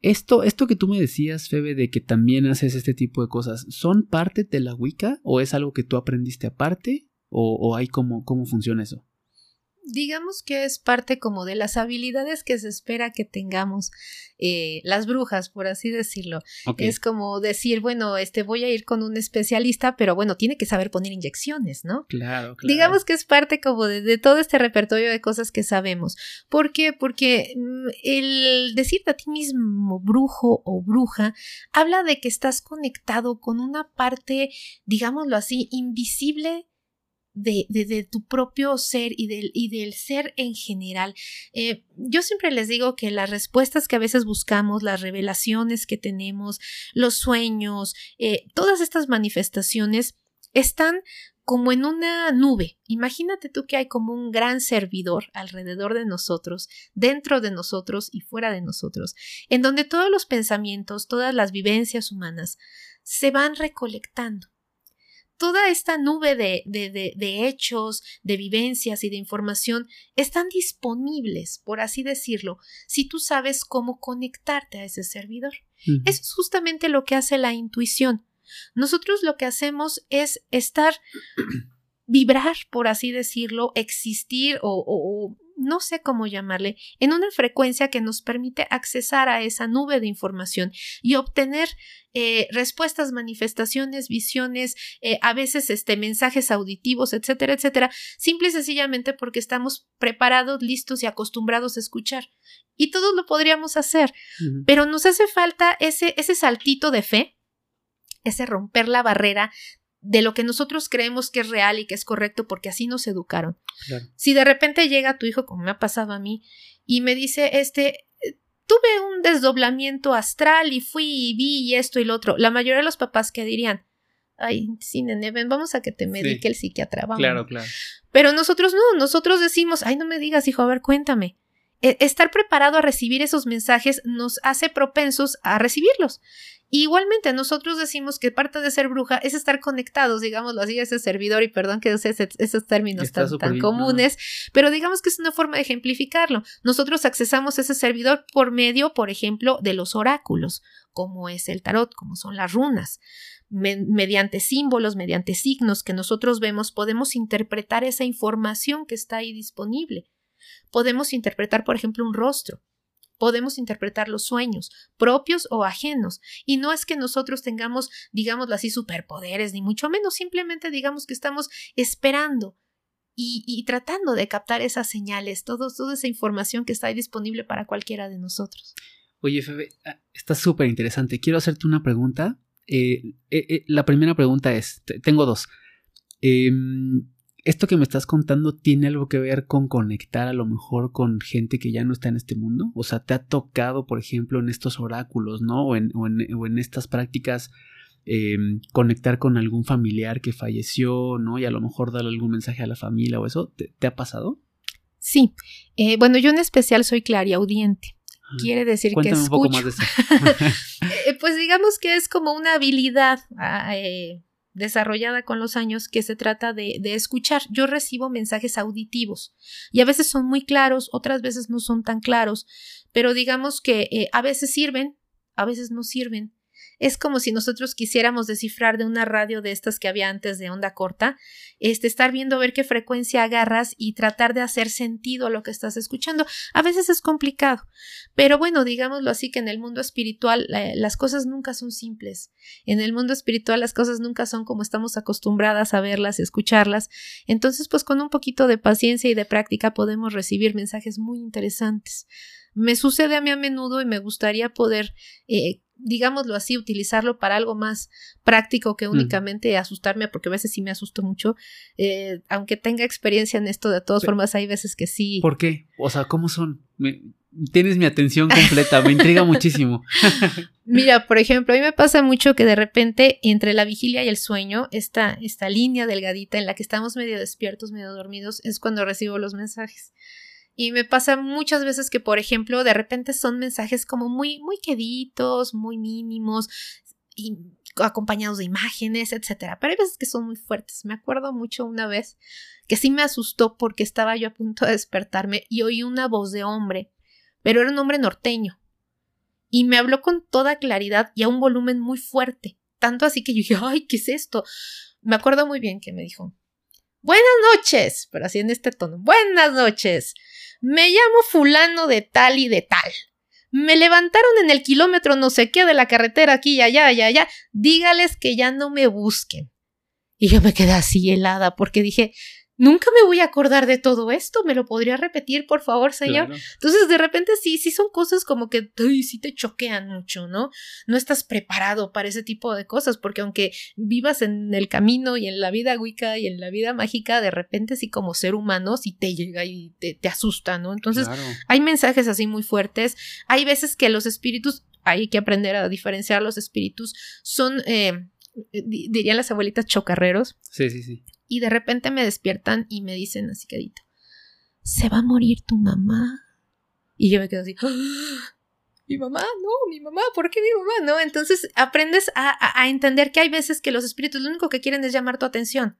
Esto, esto que tú me decías, Febe, de que también haces este tipo de cosas, ¿son parte de la Wicca o es algo que tú aprendiste aparte o, o hay cómo, cómo funciona eso? Digamos que es parte como de las habilidades que se espera que tengamos eh, las brujas, por así decirlo. Es como decir, bueno, este voy a ir con un especialista, pero bueno, tiene que saber poner inyecciones, ¿no? Claro, claro. Digamos que es parte como de, todo este repertorio de cosas que sabemos. ¿Por qué? Porque mm, el decirte a ti mismo brujo o bruja habla de que estás conectado con una parte, digámoslo así, invisible de, tu propio ser y del, y del ser en general. Eh, yo siempre les digo que las respuestas que a veces buscamos, las revelaciones que tenemos, los sueños, eh, todas estas manifestaciones están como en una nube. Imagínate tú que hay como un gran servidor alrededor de nosotros, dentro de nosotros y fuera de nosotros, en donde todos los pensamientos, todas las vivencias humanas se van recolectando toda esta nube de, de, hechos, de vivencias y de información están disponibles, por así decirlo, si tú sabes cómo conectarte a ese servidor. Eso es justamente lo que hace la intuición. Nosotros lo que hacemos es estar, vibrar, por así decirlo, existir o no sé cómo llamarle, en una frecuencia que nos permite accesar a esa nube de información y obtener eh, respuestas, manifestaciones, visiones, eh, a veces este, mensajes auditivos, etcétera, etcétera, simple y sencillamente porque estamos preparados, listos y acostumbrados a escuchar. Y todos lo podríamos hacer, pero nos hace falta ese, ese saltito de fe, ese romper la barrera de lo que nosotros creemos que es real y que es correcto porque así nos educaron. Si de repente llega tu hijo, como me ha pasado a mí, y me dice, este, tuve un desdoblamiento astral y fui y vi y esto y lo otro, la mayoría de los papás que dirían, ay, sí, nene, ven, vamos a que te medique el psiquiatra, vamos. Claro, claro. Pero nosotros no, nosotros decimos, ay, no me digas, hijo, a ver, cuéntame. E, estar preparado a recibir esos mensajes nos hace propensos a recibirlos. Igualmente, nosotros decimos que parte de ser bruja es estar conectados, digámoslo así, a ese servidor, y perdón que use esos términos tan, comunes, pero digamos que es una forma de ejemplificarlo. Nosotros accesamos ese servidor por medio, por ejemplo, de los oráculos, como es el tarot, como son las runas. mediante símbolos, mediante signos que nosotros vemos, podemos interpretar esa información que está ahí disponible. Podemos interpretar, por ejemplo, un rostro. Podemos interpretar los sueños, propios o ajenos. Y no es que nosotros tengamos, digámoslo así, superpoderes, ni mucho menos, simplemente digamos que estamos esperando y, tratando de captar esas señales, todo, toda esa información que está disponible para cualquiera de nosotros. Oye, Febe, ah, está súper interesante. Quiero hacerte una pregunta. Eh, eh, eh, la primera pregunta es, tengo dos. ¿Esto que me estás contando tiene algo que ver con conectar a lo mejor con gente que ya no está en este mundo? O sea, ¿te ha tocado, por ejemplo, en estos oráculos, ¿no? O en, estas prácticas em, conectar con algún familiar que falleció, ¿no? Y a lo mejor darle algún mensaje a la familia o eso. ¿Te, ha pasado? Sí. Eh, bueno, yo en especial soy clariaudiente. Ah, Quiere decir que escucho. un poco más de eso. Eh, pues digamos que es como una habilidad. Ah, eh, desarrollada con los años que se trata de, de, escuchar. Yo recibo mensajes auditivos y a veces son muy claros, otras veces no son tan claros, pero digamos que eh, a veces sirven, a veces no sirven. Es como si nosotros quisiéramos descifrar de una radio de estas que había antes de onda corta, este, estar viendo ver qué frecuencia agarras y tratar de hacer sentido a lo que estás escuchando. A veces es complicado, pero bueno, digámoslo así que en el mundo espiritual las cosas nunca son simples. En el mundo espiritual las cosas nunca son como estamos acostumbradas a verlas escucharlas. Entonces, pues con un poquito de paciencia y de práctica podemos recibir mensajes muy interesantes. Me sucede a mí a menudo y me gustaría poder eh, digámoslo así, utilizarlo para algo más práctico que únicamente asustarme, porque a veces sí me asusto mucho. Eh, aunque tenga experiencia en esto, de todas formas, hay veces que sí. ¿Por qué? O sea, ¿cómo son? tienes mi atención completa, me intriga muchísimo. Mira, por ejemplo, a mí me pasa mucho que de repente entre la vigilia y el sueño, esta, esta línea delgadita en la que estamos medio despiertos, medio dormidos, es cuando recibo los mensajes. Y me pasa muchas veces que, por ejemplo, de repente son mensajes como muy, muy queditos, muy mínimos, y acompañados de imágenes, etcétera. Pero hay veces que son muy fuertes. Me acuerdo mucho una vez que sí me asustó porque estaba yo a punto de despertarme y oí una voz de hombre, pero era un hombre norteño. Y me habló con toda claridad y a un volumen muy fuerte. Tanto así que yo dije, ay, ¿qué es esto? Me acuerdo muy bien que me dijo, Buenas noches, pero así en este tono. Buenas noches. Me llamo fulano de tal y de tal. Me levantaron en el kilómetro no sé qué de la carretera aquí y allá, allá, allá. Dígales que ya no me busquen. Y yo me quedé así helada porque dije, nunca me voy a acordar de todo esto, ¿me lo podría repetir, por favor, señor? Entonces, de repente sí, sí son cosas como que, uy, sí te choquean mucho, ¿no? No estás preparado para ese tipo de cosas, porque aunque vivas en el camino y en la vida wicca y en la vida mágica, de repente sí como ser humano sí te llega y te, asusta, ¿no? Entonces, hay mensajes así muy fuertes, hay veces que los espíritus, hay que aprender a diferenciar los espíritus, son... Eh, dirían las abuelitas chocarreros. Sí, sí, sí. Y de repente me despiertan y me dicen así quedito, se va a morir tu mamá. Y yo me quedo así, ¡Ah! mi mamá, no, mi mamá, ¿por qué mi mamá? No, entonces aprendes a, a, entender que hay veces que los espíritus lo único que quieren es llamar tu atención.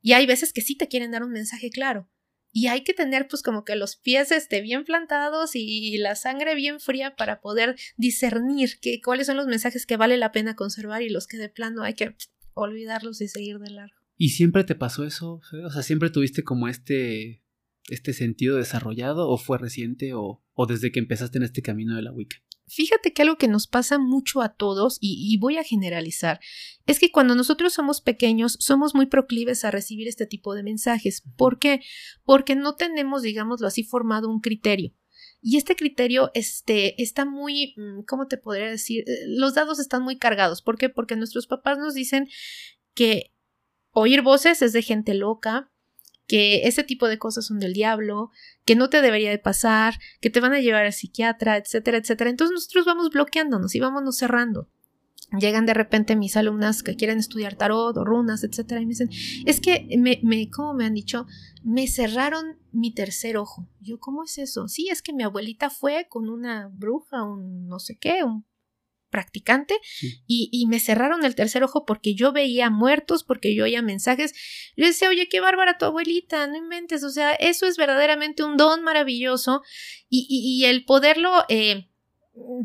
Y hay veces que sí te quieren dar un mensaje claro. Y hay que tener pues como que los pies este, bien plantados y la sangre bien fría para poder discernir que, cuáles son los mensajes que vale la pena conservar y los que de plano hay que olvidarlos y seguir de largo. ¿Y siempre te pasó eso? O sea, ¿siempre tuviste como este, este sentido desarrollado o fue reciente o, o desde que empezaste en este camino de la Wicca? Fíjate que algo que nos pasa mucho a todos, y, y, voy a generalizar, es que cuando nosotros somos pequeños somos muy proclives a recibir este tipo de mensajes. ¿Por qué? Porque no tenemos, digámoslo así, formado un criterio. Y este criterio este, está muy, mm, ¿cómo te podría decir? Eh, los dados están muy cargados. ¿Por qué? Porque nuestros papás nos dicen que oír voces es de gente loca, que ese tipo de cosas son del diablo, que no te debería de pasar, que te van a llevar al psiquiatra, etcétera, etcétera. Entonces nosotros vamos bloqueándonos y vámonos cerrando. Llegan de repente mis alumnas que quieren estudiar tarot o runas, etcétera, y me dicen, es que me, me, como me han dicho, me cerraron mi tercer ojo. Yo, ¿cómo es eso? Sí, es que mi abuelita fue con una bruja, un no sé qué, un practicante y, me cerraron el tercer ojo porque yo veía muertos, porque yo oía mensajes. Yo decía, oye, qué bárbara tu abuelita, no inventes, o sea, eso es verdaderamente un don maravilloso y, y el poderlo... Eh,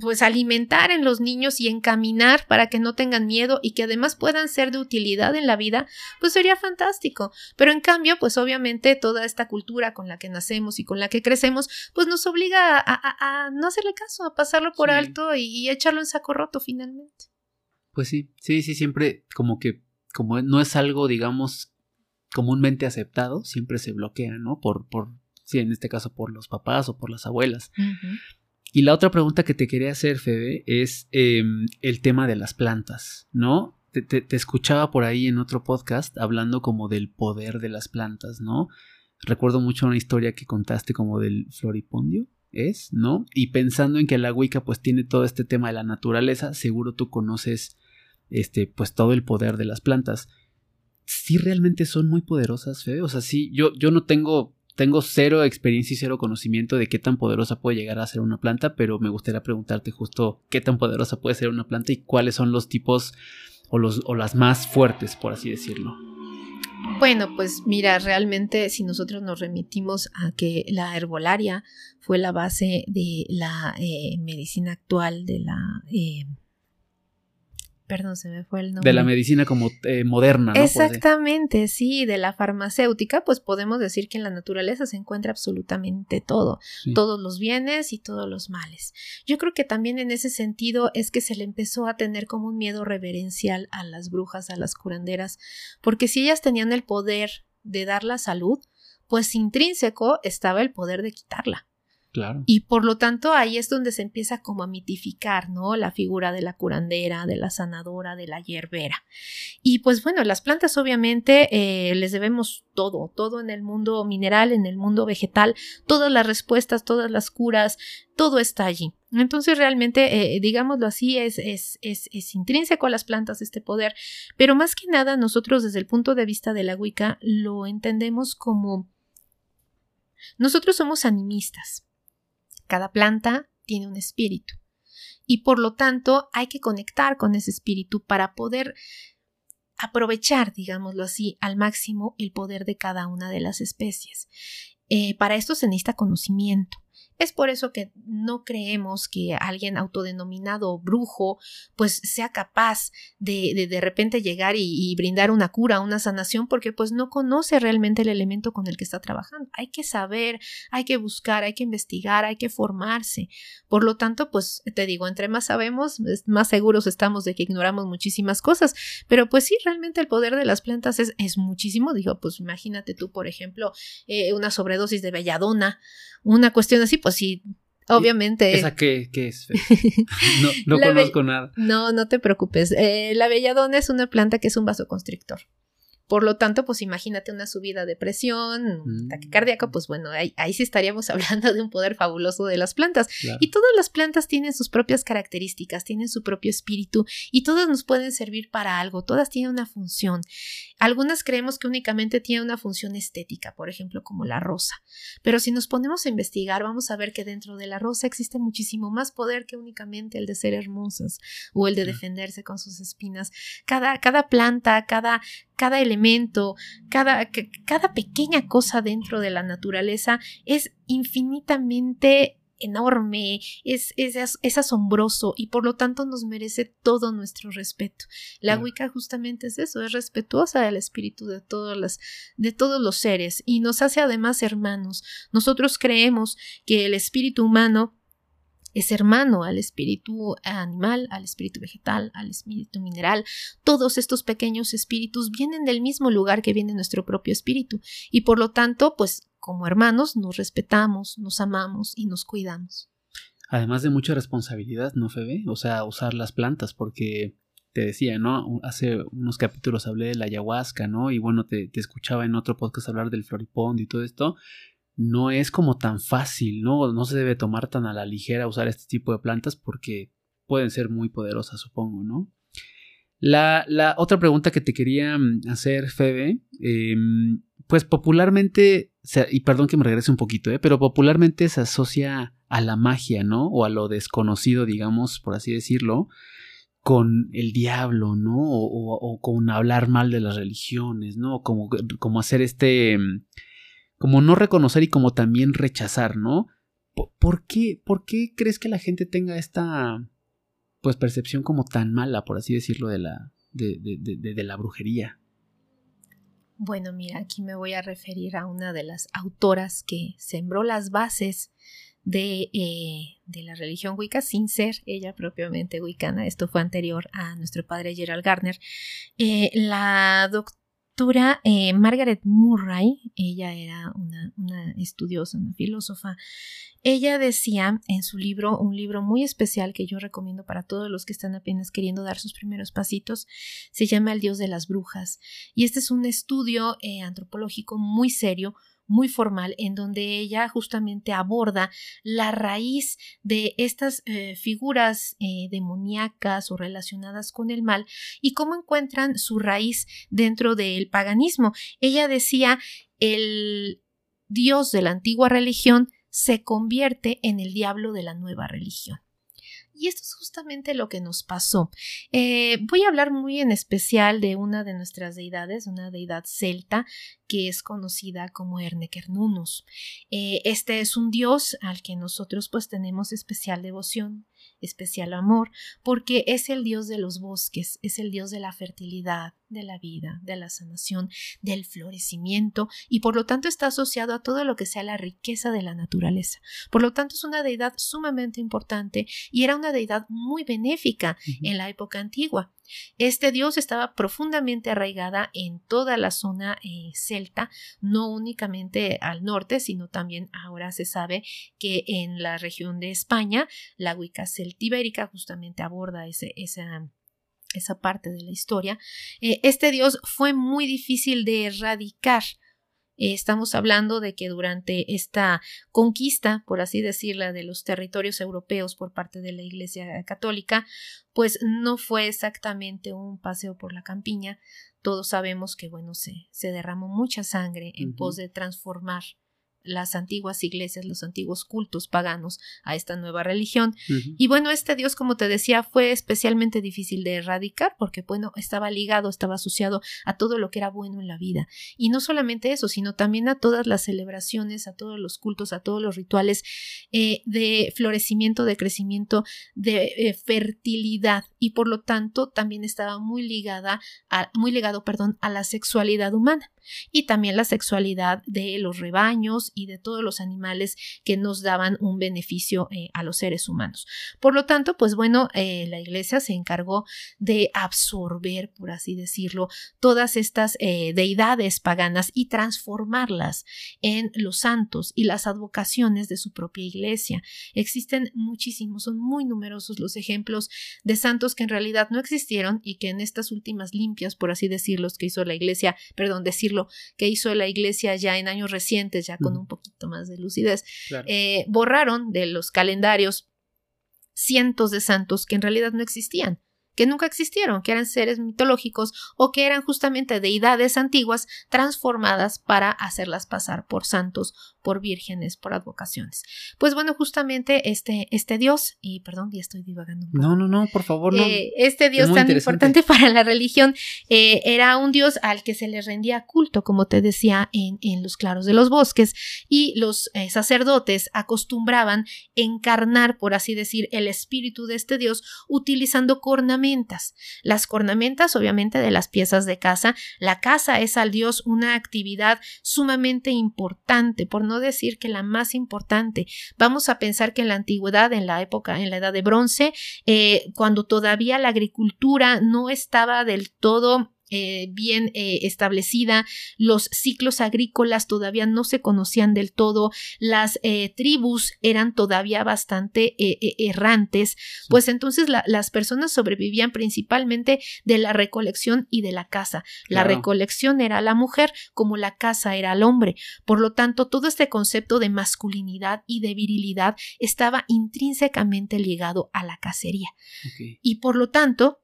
pues alimentar en los niños y encaminar para que no tengan miedo y que además puedan ser de utilidad en la vida, pues sería fantástico. Pero en cambio, pues obviamente toda esta cultura con la que nacemos y con la que crecemos, pues nos obliga a, no hacerle caso, a pasarlo por alto y, echarlo en saco roto finalmente. Pues sí, sí, sí, siempre como que, como no es algo, digamos, comúnmente aceptado, siempre se bloquea, ¿no? Por, por, sí, en este caso por los papás o por las abuelas. Y la otra pregunta que te quería hacer, Febe, es em, el tema de las plantas, ¿no? Te, escuchaba por ahí en otro podcast hablando como del poder de las plantas, ¿no? Recuerdo mucho una historia que contaste como del floripondio, ¿es? ¿No? Y pensando en que la Wicca pues tiene todo este tema de la naturaleza, seguro tú conoces este pues todo el poder de las plantas. Sí realmente son muy poderosas, Febe, o sea, sí, yo, yo no tengo tengo cero experiencia y cero conocimiento de qué tan poderosa puede llegar a ser una planta, pero me gustaría preguntarte justo qué tan poderosa puede ser una planta y cuáles son los tipos o, los, o las más fuertes, por así decirlo. Bueno, pues mira, realmente si nosotros nos remitimos a que la herbolaria fue la base de la eh, medicina actual, de la eh, perdón, se me fue el nombre. De la medicina como eh, moderna, ¿no? Exactamente, sí, de la farmacéutica, pues podemos decir que en la naturaleza se encuentra absolutamente todo, todos los bienes y todos los males. Yo creo que también en ese sentido es que se le empezó a tener como un miedo reverencial a las brujas, a las curanderas, porque si ellas tenían el poder de dar la salud, pues intrínseco estaba el poder de quitarla. Y por lo tanto ahí es donde se empieza como a mitificar, ¿no? La figura de la curandera, de la sanadora, de la hierbera. Y pues bueno, las plantas obviamente eh, les debemos todo, todo en el mundo mineral, en el mundo vegetal, todas las respuestas, todas las curas, todo está allí. Entonces realmente, eh, digámoslo así, es, es, es, es, intrínseco a las plantas este poder, pero más que nada nosotros desde el punto de vista de la Wicca lo entendemos como... Nosotros somos animistas. Cada planta tiene un espíritu y por lo tanto hay que conectar con ese espíritu para poder aprovechar, digámoslo así, al máximo el poder de cada una de las especies. Eh, para esto se necesita conocimiento. Es por eso que no creemos que alguien autodenominado brujo pues sea capaz de de, de repente llegar y, brindar una cura, una sanación, porque pues no conoce realmente el elemento con el que está trabajando. Hay que saber, hay que buscar, hay que investigar, hay que formarse. Por lo tanto, pues te digo, entre más sabemos, más seguros estamos de que ignoramos muchísimas cosas. Pero pues sí, realmente el poder de las plantas es, es muchísimo. Digo, pues imagínate tú, por ejemplo, eh, una sobredosis de belladona, una cuestión así, pues sí, obviamente. ¿Esa qué, es? no, no conozco nada. No, no te preocupes. Eh, la belladona es una planta que es un vasoconstrictor. Por lo tanto, pues imagínate una subida de presión, un ataque mm. cardíaco, pues bueno, ahí, sí estaríamos hablando de un poder fabuloso de las plantas. Y todas las plantas tienen sus propias características, tienen su propio espíritu y todas nos pueden servir para algo, todas tienen una función. Algunas creemos que únicamente tienen una función estética, por ejemplo, como la rosa. Pero si nos ponemos a investigar, vamos a ver que dentro de la rosa existe muchísimo más poder que únicamente el de ser hermosas o el de defenderse con sus espinas. Cada, cada planta, cada, cada elemento, cada, cada pequeña cosa dentro de la naturaleza es infinitamente enorme, es, es, asombroso y por lo tanto nos merece todo nuestro respeto. La Wicca justamente es eso, es respetuosa del espíritu de, todas las, de todos los seres y nos hace además hermanos. Nosotros creemos que el espíritu humano es hermano al espíritu animal, al espíritu vegetal, al espíritu mineral. Todos estos pequeños espíritus vienen del mismo lugar que viene nuestro propio espíritu y por lo tanto, pues como hermanos nos respetamos, nos amamos y nos cuidamos. Además de mucha responsabilidad, ¿no, Febe? O sea, usar las plantas porque te decía, ¿no? Hace unos capítulos hablé de la ayahuasca, ¿no? Y bueno, te, te escuchaba en otro podcast hablar del floripond y todo esto no es como tan fácil, ¿no? No se debe tomar tan a la ligera usar este tipo de plantas porque pueden ser muy poderosas, supongo, ¿no? La, la otra pregunta que te quería mm, hacer, Febe, em, pues popularmente, y perdón que me regrese un poquito, ¿eh? pero popularmente se asocia a la magia, ¿no? O a lo desconocido, digamos, por así decirlo, con el diablo, ¿no? O, o, con hablar mal de las religiones, ¿no? Como, como hacer este mm, como no reconocer y como también rechazar, ¿no? ¿Por qué, ¿Por qué crees que la gente tenga esta pues percepción como tan mala, por así decirlo, de la, de, de, de, la brujería? Bueno, mira, aquí me voy a referir a una de las autoras que sembró las bases de, eh, de, la religión wicca sin ser ella propiamente wicana. Esto fue anterior a nuestro padre Gerald Garner. Eh, la eh, Margaret Murray, ella era una, una, estudiosa, una filósofa, ella decía en su libro, un libro muy especial que yo recomiendo para todos los que están apenas queriendo dar sus primeros pasitos, se llama El Dios de las Brujas. Y este es un estudio eh, antropológico muy serio, muy formal en donde ella justamente aborda la raíz de estas eh, figuras eh, demoníacas o relacionadas con el mal y cómo encuentran su raíz dentro del paganismo. Ella decía el Dios de la antigua religión se convierte en el diablo de la nueva religión. Y esto es justamente lo que nos pasó. Eh, voy a hablar muy en especial de una de nuestras deidades, una deidad celta que es conocida como Ernekernunus. Eh, este es un dios al que nosotros pues tenemos especial devoción especial amor, porque es el Dios de los bosques, es el Dios de la fertilidad, de la vida, de la sanación, del florecimiento, y por lo tanto está asociado a todo lo que sea la riqueza de la naturaleza. Por lo tanto es una deidad sumamente importante y era una deidad muy benéfica en la época antigua. Este dios estaba profundamente arraigada en toda la zona eh, celta, no únicamente al norte, sino también ahora se sabe que en la región de España, la Wicca celtibérica justamente aborda ese, esa, esa parte de la historia. Eh, este dios fue muy difícil de erradicar eh, estamos hablando de que durante esta conquista, por así decirla, de los territorios europeos por parte de la Iglesia Católica, pues no fue exactamente un paseo por la campiña. Todos sabemos que, bueno, se, se derramó mucha sangre en pos de transformar las antiguas iglesias, los antiguos cultos paganos a esta nueva religión. Y bueno, este Dios, como te decía, fue especialmente difícil de erradicar porque, bueno, estaba ligado, estaba asociado a todo lo que era bueno en la vida. Y no solamente eso, sino también a todas las celebraciones, a todos los cultos, a todos los rituales eh, de florecimiento, de crecimiento, de eh, fertilidad. Y por lo tanto, también estaba muy ligada, a, muy ligado, perdón, a la sexualidad humana y también la sexualidad de los rebaños y de todos los animales que nos daban un beneficio eh, a los seres humanos. Por lo tanto, pues bueno, eh, la iglesia se encargó de absorber, por así decirlo, todas estas eh, deidades paganas y transformarlas en los santos y las advocaciones de su propia iglesia. Existen muchísimos, son muy numerosos los ejemplos de santos que en realidad no existieron y que en estas últimas limpias, por así decirlo, que hizo la iglesia, perdón, decirlo, que hizo la iglesia ya en años recientes, ya con un poquito más de lucidez, eh, borraron de los calendarios cientos de santos que en realidad no existían que nunca existieron, que eran seres mitológicos o que eran justamente deidades antiguas transformadas para hacerlas pasar por santos, por vírgenes, por advocaciones. Pues bueno, justamente este, este dios, y perdón, ya estoy divagando. No, no, no, por favor, no. Eh, este dios tan importante para la religión eh, era un dios al que se le rendía culto, como te decía, en, en los claros de los bosques, y los eh, sacerdotes acostumbraban encarnar, por así decir, el espíritu de este dios utilizando cornamentas las cornamentas, obviamente, de las piezas de casa. La casa es al dios una actividad sumamente importante, por no decir que la más importante. Vamos a pensar que en la antigüedad, en la época, en la edad de bronce, eh, cuando todavía la agricultura no estaba del todo eh, bien eh, establecida, los ciclos agrícolas todavía no se conocían del todo, las eh, tribus eran todavía bastante errantes, pues entonces las personas sobrevivían principalmente de la recolección y de la caza. La recolección era la mujer como la caza era el hombre. Por lo tanto, todo este concepto de masculinidad y de virilidad estaba intrínsecamente ligado a la cacería. Y por lo tanto,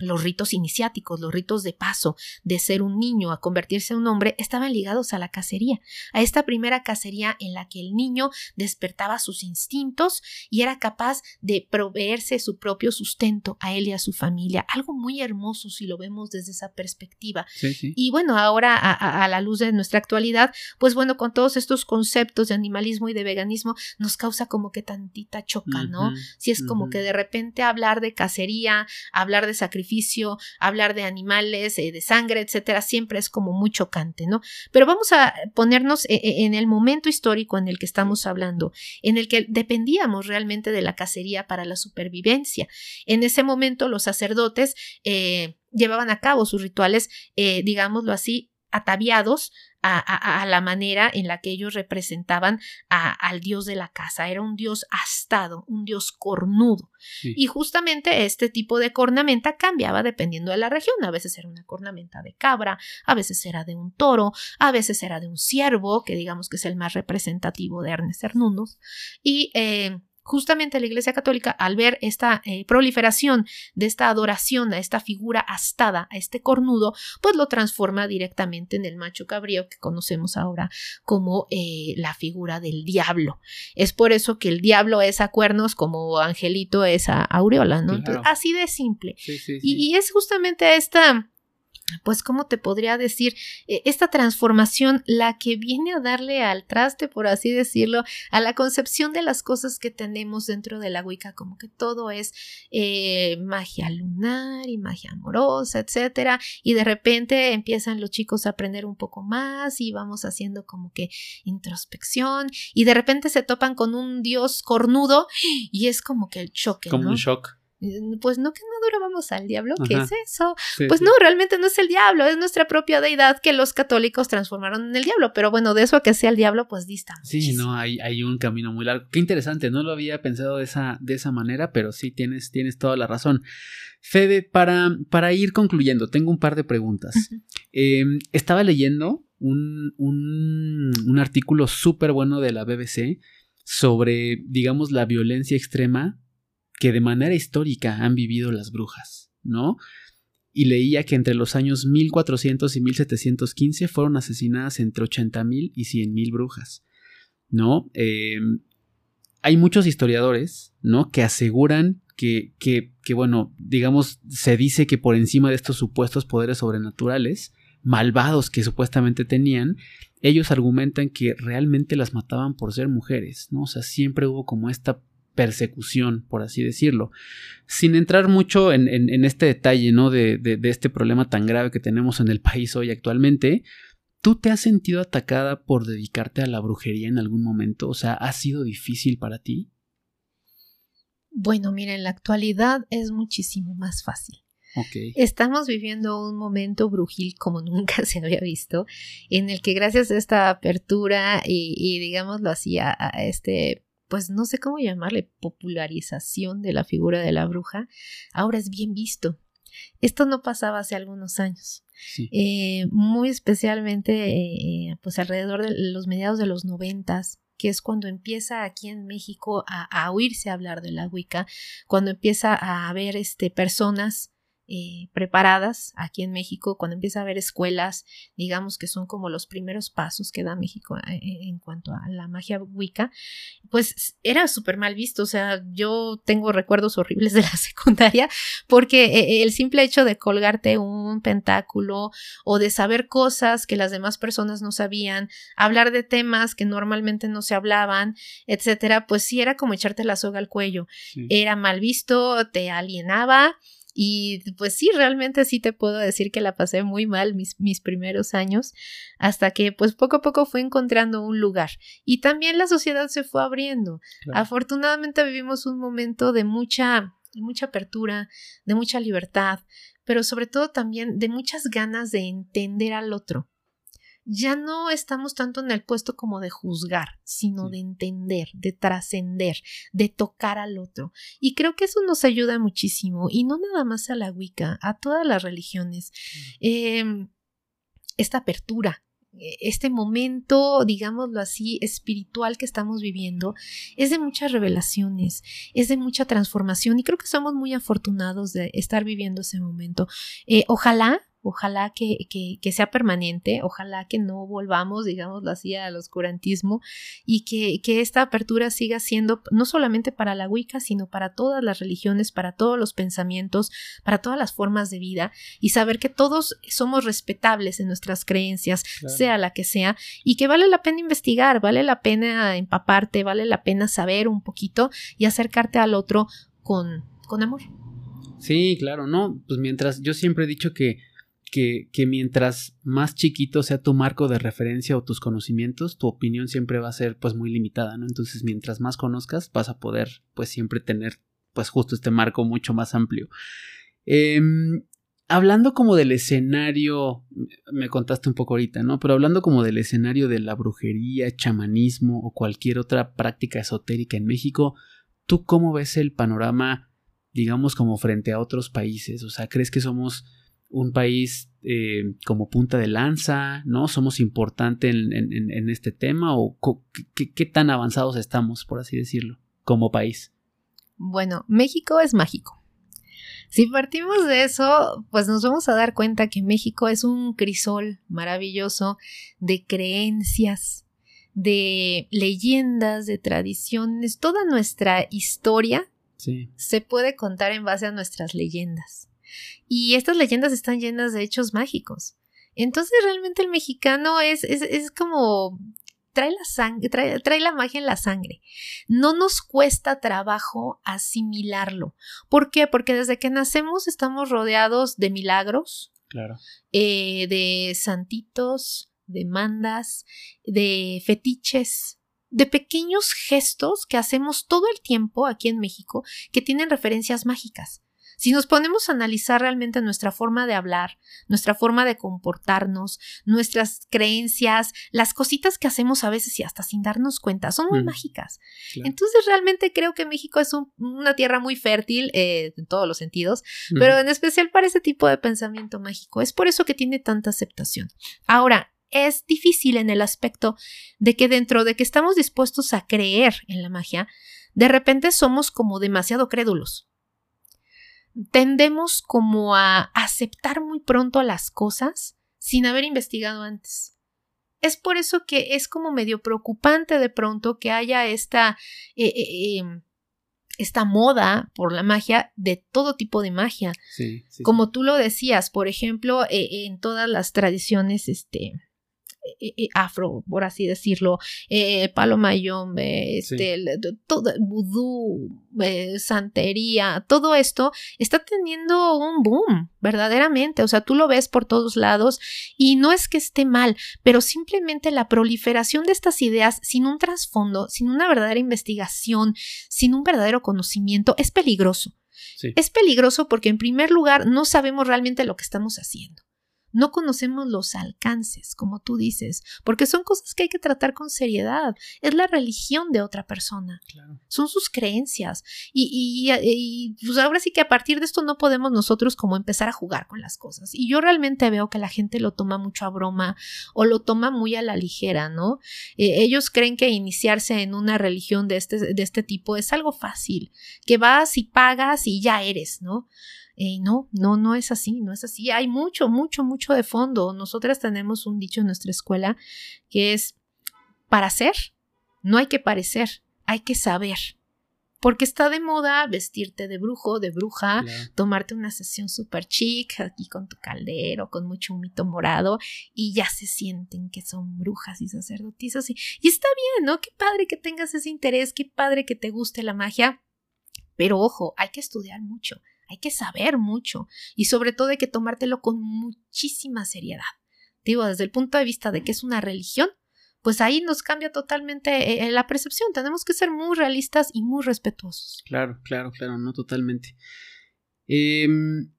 los ritos iniciáticos, los ritos de paso de ser un niño a convertirse en un hombre estaban ligados a la cacería, a esta primera cacería en la que el niño despertaba sus instintos y era capaz de proveerse su propio sustento a él y a su familia. Algo muy hermoso si lo vemos desde esa perspectiva. Y bueno, ahora a, la luz de nuestra actualidad, pues bueno, con todos estos conceptos de animalismo y de veganismo nos causa como que tantita choca, ¿no? Si es como que de repente hablar de cacería, hablar de sacrificio, hablar de animales, eh, de sangre, etcétera, siempre es como muy chocante, ¿no? Pero vamos a ponernos eh, eh, en el momento histórico en el que estamos hablando, en el que dependíamos realmente de la cacería para la supervivencia. En ese momento los sacerdotes llevaban a cabo sus rituales, digámoslo así, ataviados a, la manera en la que ellos representaban al dios de la casa. Era un dios astado, un dios cornudo. Y justamente este tipo de cornamenta cambiaba dependiendo de la región. A veces era una cornamenta de cabra, a veces era de un toro, a veces era de un ciervo, que digamos que es el más representativo de Ernest Hernundus. Y eh, justamente la Iglesia Católica, al ver esta eh, proliferación de esta adoración a esta figura astada, a este cornudo, pues lo transforma directamente en el macho cabrío que conocemos ahora como eh, la figura del diablo. Es por eso que el diablo es a cuernos como Angelito es a aureola, ¿no? así de simple. y es justamente esta pues, ¿cómo te podría decir? E, esta transformación, la que viene a darle al traste, por así decirlo, a la concepción de las cosas que tenemos dentro de la Wicca, como que todo es eh, magia lunar y magia amorosa, etcétera, y de repente empiezan los chicos a aprender un poco más y vamos haciendo como que introspección, y de repente se topan con un dios cornudo y es como que el choque. Como un shock pues no que no adorábamos al diablo, ¿qué es eso? pues no, realmente no es el diablo, es nuestra propia deidad que los católicos transformaron en el diablo, pero bueno, de eso a que sea el diablo, pues dista. Sí, no, hay, hay un camino muy largo. Qué interesante, no lo había pensado de esa, de esa manera, pero sí tienes, tienes toda la razón. Fede, para, para ir concluyendo, tengo un par de preguntas. Em, estaba leyendo un, un, un artículo súper bueno de la BBC sobre, digamos, la violencia extrema que de manera histórica han vivido las brujas, ¿no? Y leía que entre los años 1400 y 1715 fueron asesinadas entre 80.000 y 100.000 brujas, ¿no? Em, hay muchos historiadores, ¿no? Que aseguran que, que, que, bueno, digamos, se dice que por encima de estos supuestos poderes sobrenaturales, malvados que supuestamente tenían, ellos argumentan que realmente las mataban por ser mujeres, ¿no? O sea, siempre hubo como esta persecución, por así decirlo. Sin entrar mucho en, este detalle, ¿no? De, de, este problema tan grave que tenemos en el país hoy actualmente, ¿tú te has sentido atacada por dedicarte a la brujería en algún momento? O sea, ¿ha sido difícil para ti? Bueno, mira, en la actualidad es muchísimo más fácil. Okay. Estamos viviendo un momento brujil como nunca se había visto, en el que gracias a esta apertura y, y digámoslo así, a, este pues no sé cómo llamarle, popularización de la figura de la bruja, ahora es bien visto. Esto no pasaba hace algunos años. Eh, muy especialmente, eh, pues alrededor de los mediados de los noventas, que es cuando empieza aquí en México a, a, oírse hablar de la Wicca, cuando empieza a haber este, personas eh, preparadas aquí en México, cuando empieza a haber escuelas, digamos que son como los primeros pasos que da México eh, eh, en cuanto a la magia wicca, pues era súper mal visto. O sea, yo tengo recuerdos horribles de la secundaria porque el simple hecho de colgarte un pentáculo o de saber cosas que las demás personas no sabían, hablar de temas que normalmente no se hablaban, etcétera, pues sí era como echarte la soga al cuello. Era mal visto, te alienaba y pues sí, realmente sí te puedo decir que la pasé muy mal mis, mis primeros años, hasta que pues poco a poco fue encontrando un lugar. Y también la sociedad se fue abriendo. Afortunadamente vivimos un momento de mucha, de mucha apertura, de mucha libertad, pero sobre todo también de muchas ganas de entender al otro ya no estamos tanto en el puesto como de juzgar, sino de entender, de trascender, de tocar al otro. Y creo que eso nos ayuda muchísimo, y no nada más a la Wicca, a todas las religiones. Em, esta apertura, e, este momento, digámoslo así, espiritual que estamos viviendo, es de muchas revelaciones, es de mucha transformación y creo que somos muy afortunados de estar viviendo ese momento. Eh, ojalá ojalá que, que, sea permanente, ojalá que no volvamos, digámoslo así, al oscurantismo y que, que, esta apertura siga siendo no solamente para la Wicca, sino para todas las religiones, para todos los pensamientos, para todas las formas de vida y saber que todos somos respetables en nuestras creencias, sea la que sea, y que vale la pena investigar, vale la pena empaparte, vale la pena saber un poquito y acercarte al otro con, con amor. Sí, claro, no, pues mientras yo siempre he dicho que que, mientras más chiquito sea tu marco de referencia o tus conocimientos, tu opinión siempre va a ser pues muy limitada, ¿no? Entonces, mientras más conozcas, vas a poder pues siempre tener pues justo este marco mucho más amplio. Em, hablando como del escenario, me contaste un poco ahorita, ¿no? Pero hablando como del escenario de la brujería, chamanismo o cualquier otra práctica esotérica en México, ¿tú cómo ves el panorama, digamos, como frente a otros países? O sea, ¿crees que somos un país eh, como punta de lanza, ¿no? ¿Somos importantes en, este tema o qué, tan avanzados estamos, por así decirlo? como país? Bueno, México es mágico. Si partimos de eso, pues nos vamos a dar cuenta que México es un crisol maravilloso de creencias, de leyendas, de tradiciones. Toda nuestra historia se puede contar en base a nuestras leyendas. Y estas leyendas están llenas de hechos mágicos. Entonces realmente el mexicano es, es, como trae la sangre, trae, trae, la magia en la sangre. No nos cuesta trabajo asimilarlo. ¿Por qué? Porque desde que nacemos estamos rodeados de milagros, claro. Eh, de santitos, de mandas, de fetiches, de pequeños gestos que hacemos todo el tiempo aquí en México que tienen referencias mágicas. Si nos ponemos a analizar realmente nuestra forma de hablar, nuestra forma de comportarnos, nuestras creencias, las cositas que hacemos a veces y hasta sin darnos cuenta, son muy mágicas. Entonces realmente creo que México es una tierra muy fértil eh, en todos los sentidos, pero en especial para ese tipo de pensamiento mágico. Es por eso que tiene tanta aceptación. Ahora, es difícil en el aspecto de que dentro de que estamos dispuestos a creer en la magia, de repente somos como demasiado crédulos tendemos como a aceptar muy pronto las cosas sin haber investigado antes. Es por eso que es como medio preocupante de pronto que haya esta, eh, eh, em, esta moda por la magia de todo tipo de magia. como tú lo decías, por ejemplo, eh, en todas las tradiciones, este, eh, eh, afro, por así decirlo, eh, palo mayombe, este, todo, vudú, santería, todo esto está teniendo un boom, verdaderamente. O sea, tú lo ves por todos lados y no es que esté mal, pero simplemente la proliferación de estas ideas sin un trasfondo, sin una verdadera investigación, sin un verdadero conocimiento, es peligroso. Es peligroso porque en primer lugar no sabemos realmente lo que estamos haciendo. No conocemos los alcances, como tú dices, porque son cosas que hay que tratar con seriedad. Es la religión de otra persona. Son sus creencias. Y, y, pues ahora sí que a partir de esto no podemos nosotros como empezar a jugar con las cosas. Y yo realmente veo que la gente lo toma mucho a broma o lo toma muy a la ligera, ¿no? Eh, ellos creen que iniciarse en una religión de este, de este tipo es algo fácil, que vas y pagas y ya eres, ¿no? Eh, no, no, no es así, no es así. Hay mucho, mucho, mucho de fondo. Nosotras tenemos un dicho en nuestra escuela que es, para ser, no hay que parecer, hay que saber. Porque está de moda vestirte de brujo, de bruja, tomarte una sesión súper chic aquí con tu caldero, con mucho humito morado, y ya se sienten que son brujas y sacerdotisas. Y, y está bien, ¿no? Qué padre que tengas ese interés, qué padre que te guste la magia. Pero ojo, hay que estudiar mucho, hay que saber mucho y sobre todo hay que tomártelo con muchísima seriedad. Digo, desde el punto de vista de que es una religión, pues ahí nos cambia totalmente eh, eh, la percepción. Tenemos que ser muy realistas y muy respetuosos. Claro, claro, claro, no totalmente. Em,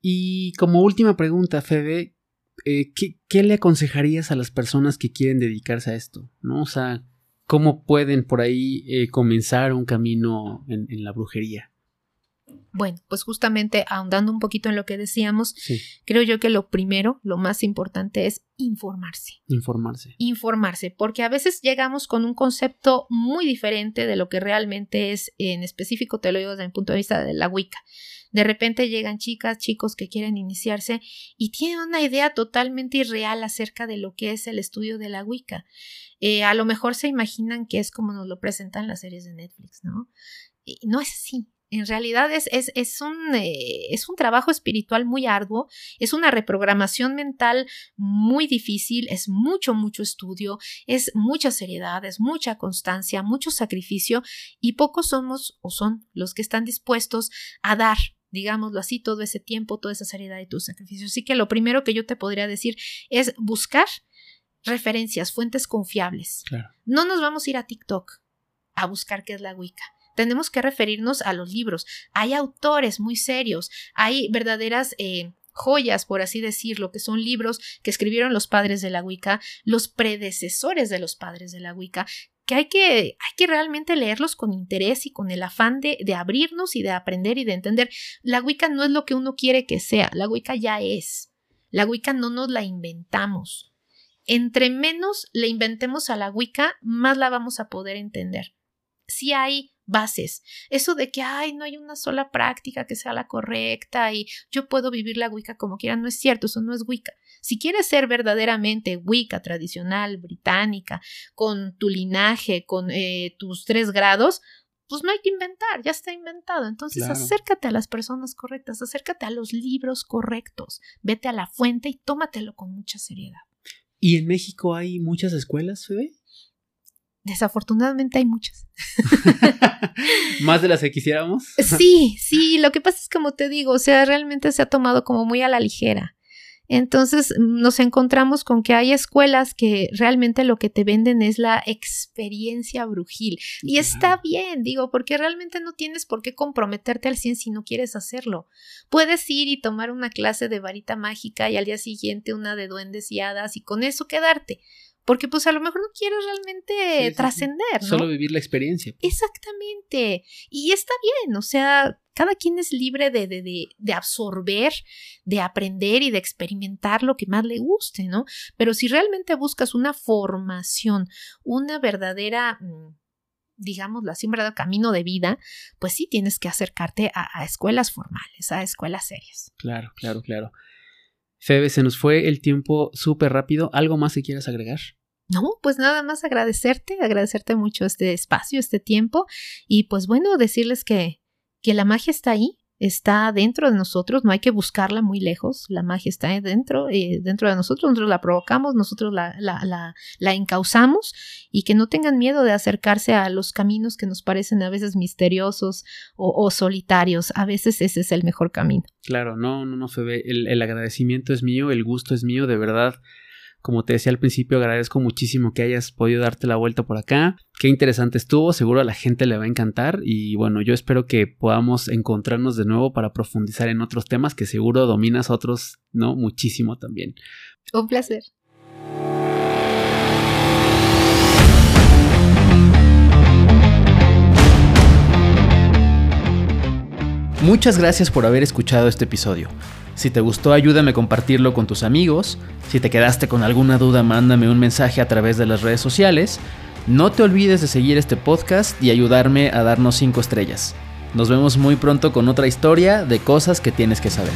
y como última pregunta, Febe, eh, ¿qué, le aconsejarías a las personas que quieren dedicarse a esto? ¿No? O sea, ¿cómo pueden por ahí comenzar un camino en la brujería? Bueno, pues justamente ahondando un poquito en lo que decíamos, creo yo que lo primero, lo más importante es informarse. Informarse. Informarse, porque a veces llegamos con un concepto muy diferente de lo que realmente es, en específico te lo digo desde el punto de vista de la Wicca. De repente llegan chicas, chicos que quieren iniciarse y tienen una idea totalmente irreal acerca de lo que es el estudio de la Wicca. Eh, a lo mejor se imaginan que es como nos lo presentan las series de Netflix, ¿no? Y no es así. En realidad es, es, un, eh, es un trabajo espiritual muy arduo, es una reprogramación mental muy difícil, es mucho, mucho estudio, es mucha seriedad, es mucha constancia, mucho sacrificio y pocos somos o son los que están dispuestos a dar digámoslo así, todo ese tiempo, toda esa seriedad y tu sacrificio. Así que lo primero que yo te podría decir es buscar referencias, fuentes confiables. No nos vamos a ir a TikTok a buscar qué es la Wicca tenemos que referirnos a los libros. Hay autores muy serios, hay verdaderas... Eh, joyas, por así decirlo, que son libros que escribieron los padres de la Wicca, los predecesores de los padres de la Wicca, que hay que, hay que realmente leerlos con interés y con el afán de, de, abrirnos y de aprender y de entender. La Wicca no es lo que uno quiere que sea, la Wicca ya es. La Wicca no nos la inventamos. Entre menos le inventemos a la Wicca, más la vamos a poder entender. Si hay bases. Eso de que, ay, no hay una sola práctica que sea la correcta y yo puedo vivir la Wicca como quiera, no es cierto, eso no es Wicca. Si quieres ser verdaderamente Wicca tradicional, británica, con tu linaje, con eh, tus tres grados, pues no hay que inventar, ya está inventado. Entonces acércate a las personas correctas, acércate a los libros correctos, vete a la fuente y tómatelo con mucha seriedad. ¿Y en México hay muchas escuelas, Febe? Desafortunadamente hay muchas. ¿Más de las que quisiéramos? sí, sí, lo que pasa es como te digo, o sea, realmente se ha tomado como muy a la ligera. Entonces nos encontramos con que hay escuelas que realmente lo que te venden es la experiencia brujil. Y está bien, digo, porque realmente no tienes por qué comprometerte al 100 si no quieres hacerlo. Puedes ir y tomar una clase de varita mágica y al día siguiente una de duendes y hadas y con eso quedarte porque pues a lo mejor no quieres realmente trascender, ¿no? Solo vivir la experiencia. Exactamente. Y está bien, o sea, cada quien es libre de, de, de, de, absorber, de aprender y de experimentar lo que más le guste, ¿no? Pero si realmente buscas una formación, una verdadera mm, digámoslo así, un verdadero camino de vida, pues sí tienes que acercarte a, a escuelas formales, a escuelas serias. Claro, claro, claro. Febe, se nos fue el tiempo súper rápido. ¿Algo más que quieras agregar? No, pues nada más agradecerte, agradecerte mucho este espacio, este tiempo y pues bueno, decirles que, que la magia está ahí, está dentro de nosotros, no hay que buscarla muy lejos, la magia está dentro, eh, dentro de nosotros, nosotros la provocamos, nosotros la, la, la, encauzamos y que no tengan miedo de acercarse a los caminos que nos parecen a veces misteriosos o, solitarios, a veces ese es el mejor camino. Claro, no, no, no, Febe, el, el agradecimiento es mío, el gusto es mío, de verdad. Como te decía al principio, agradezco muchísimo que hayas podido darte la vuelta por acá. Qué interesante estuvo, seguro a la gente le va a encantar y bueno, yo espero que podamos encontrarnos de nuevo para profundizar en otros temas que seguro dominas otros, ¿no? Muchísimo también. Un placer. Muchas gracias por haber escuchado este episodio. Si te gustó, ayúdame a compartirlo con tus amigos. Si te quedaste con alguna duda, mándame un mensaje a través de las redes sociales. No te olvides de seguir este podcast y ayudarme a darnos 5 estrellas. Nos vemos muy pronto con otra historia de cosas que tienes que saber.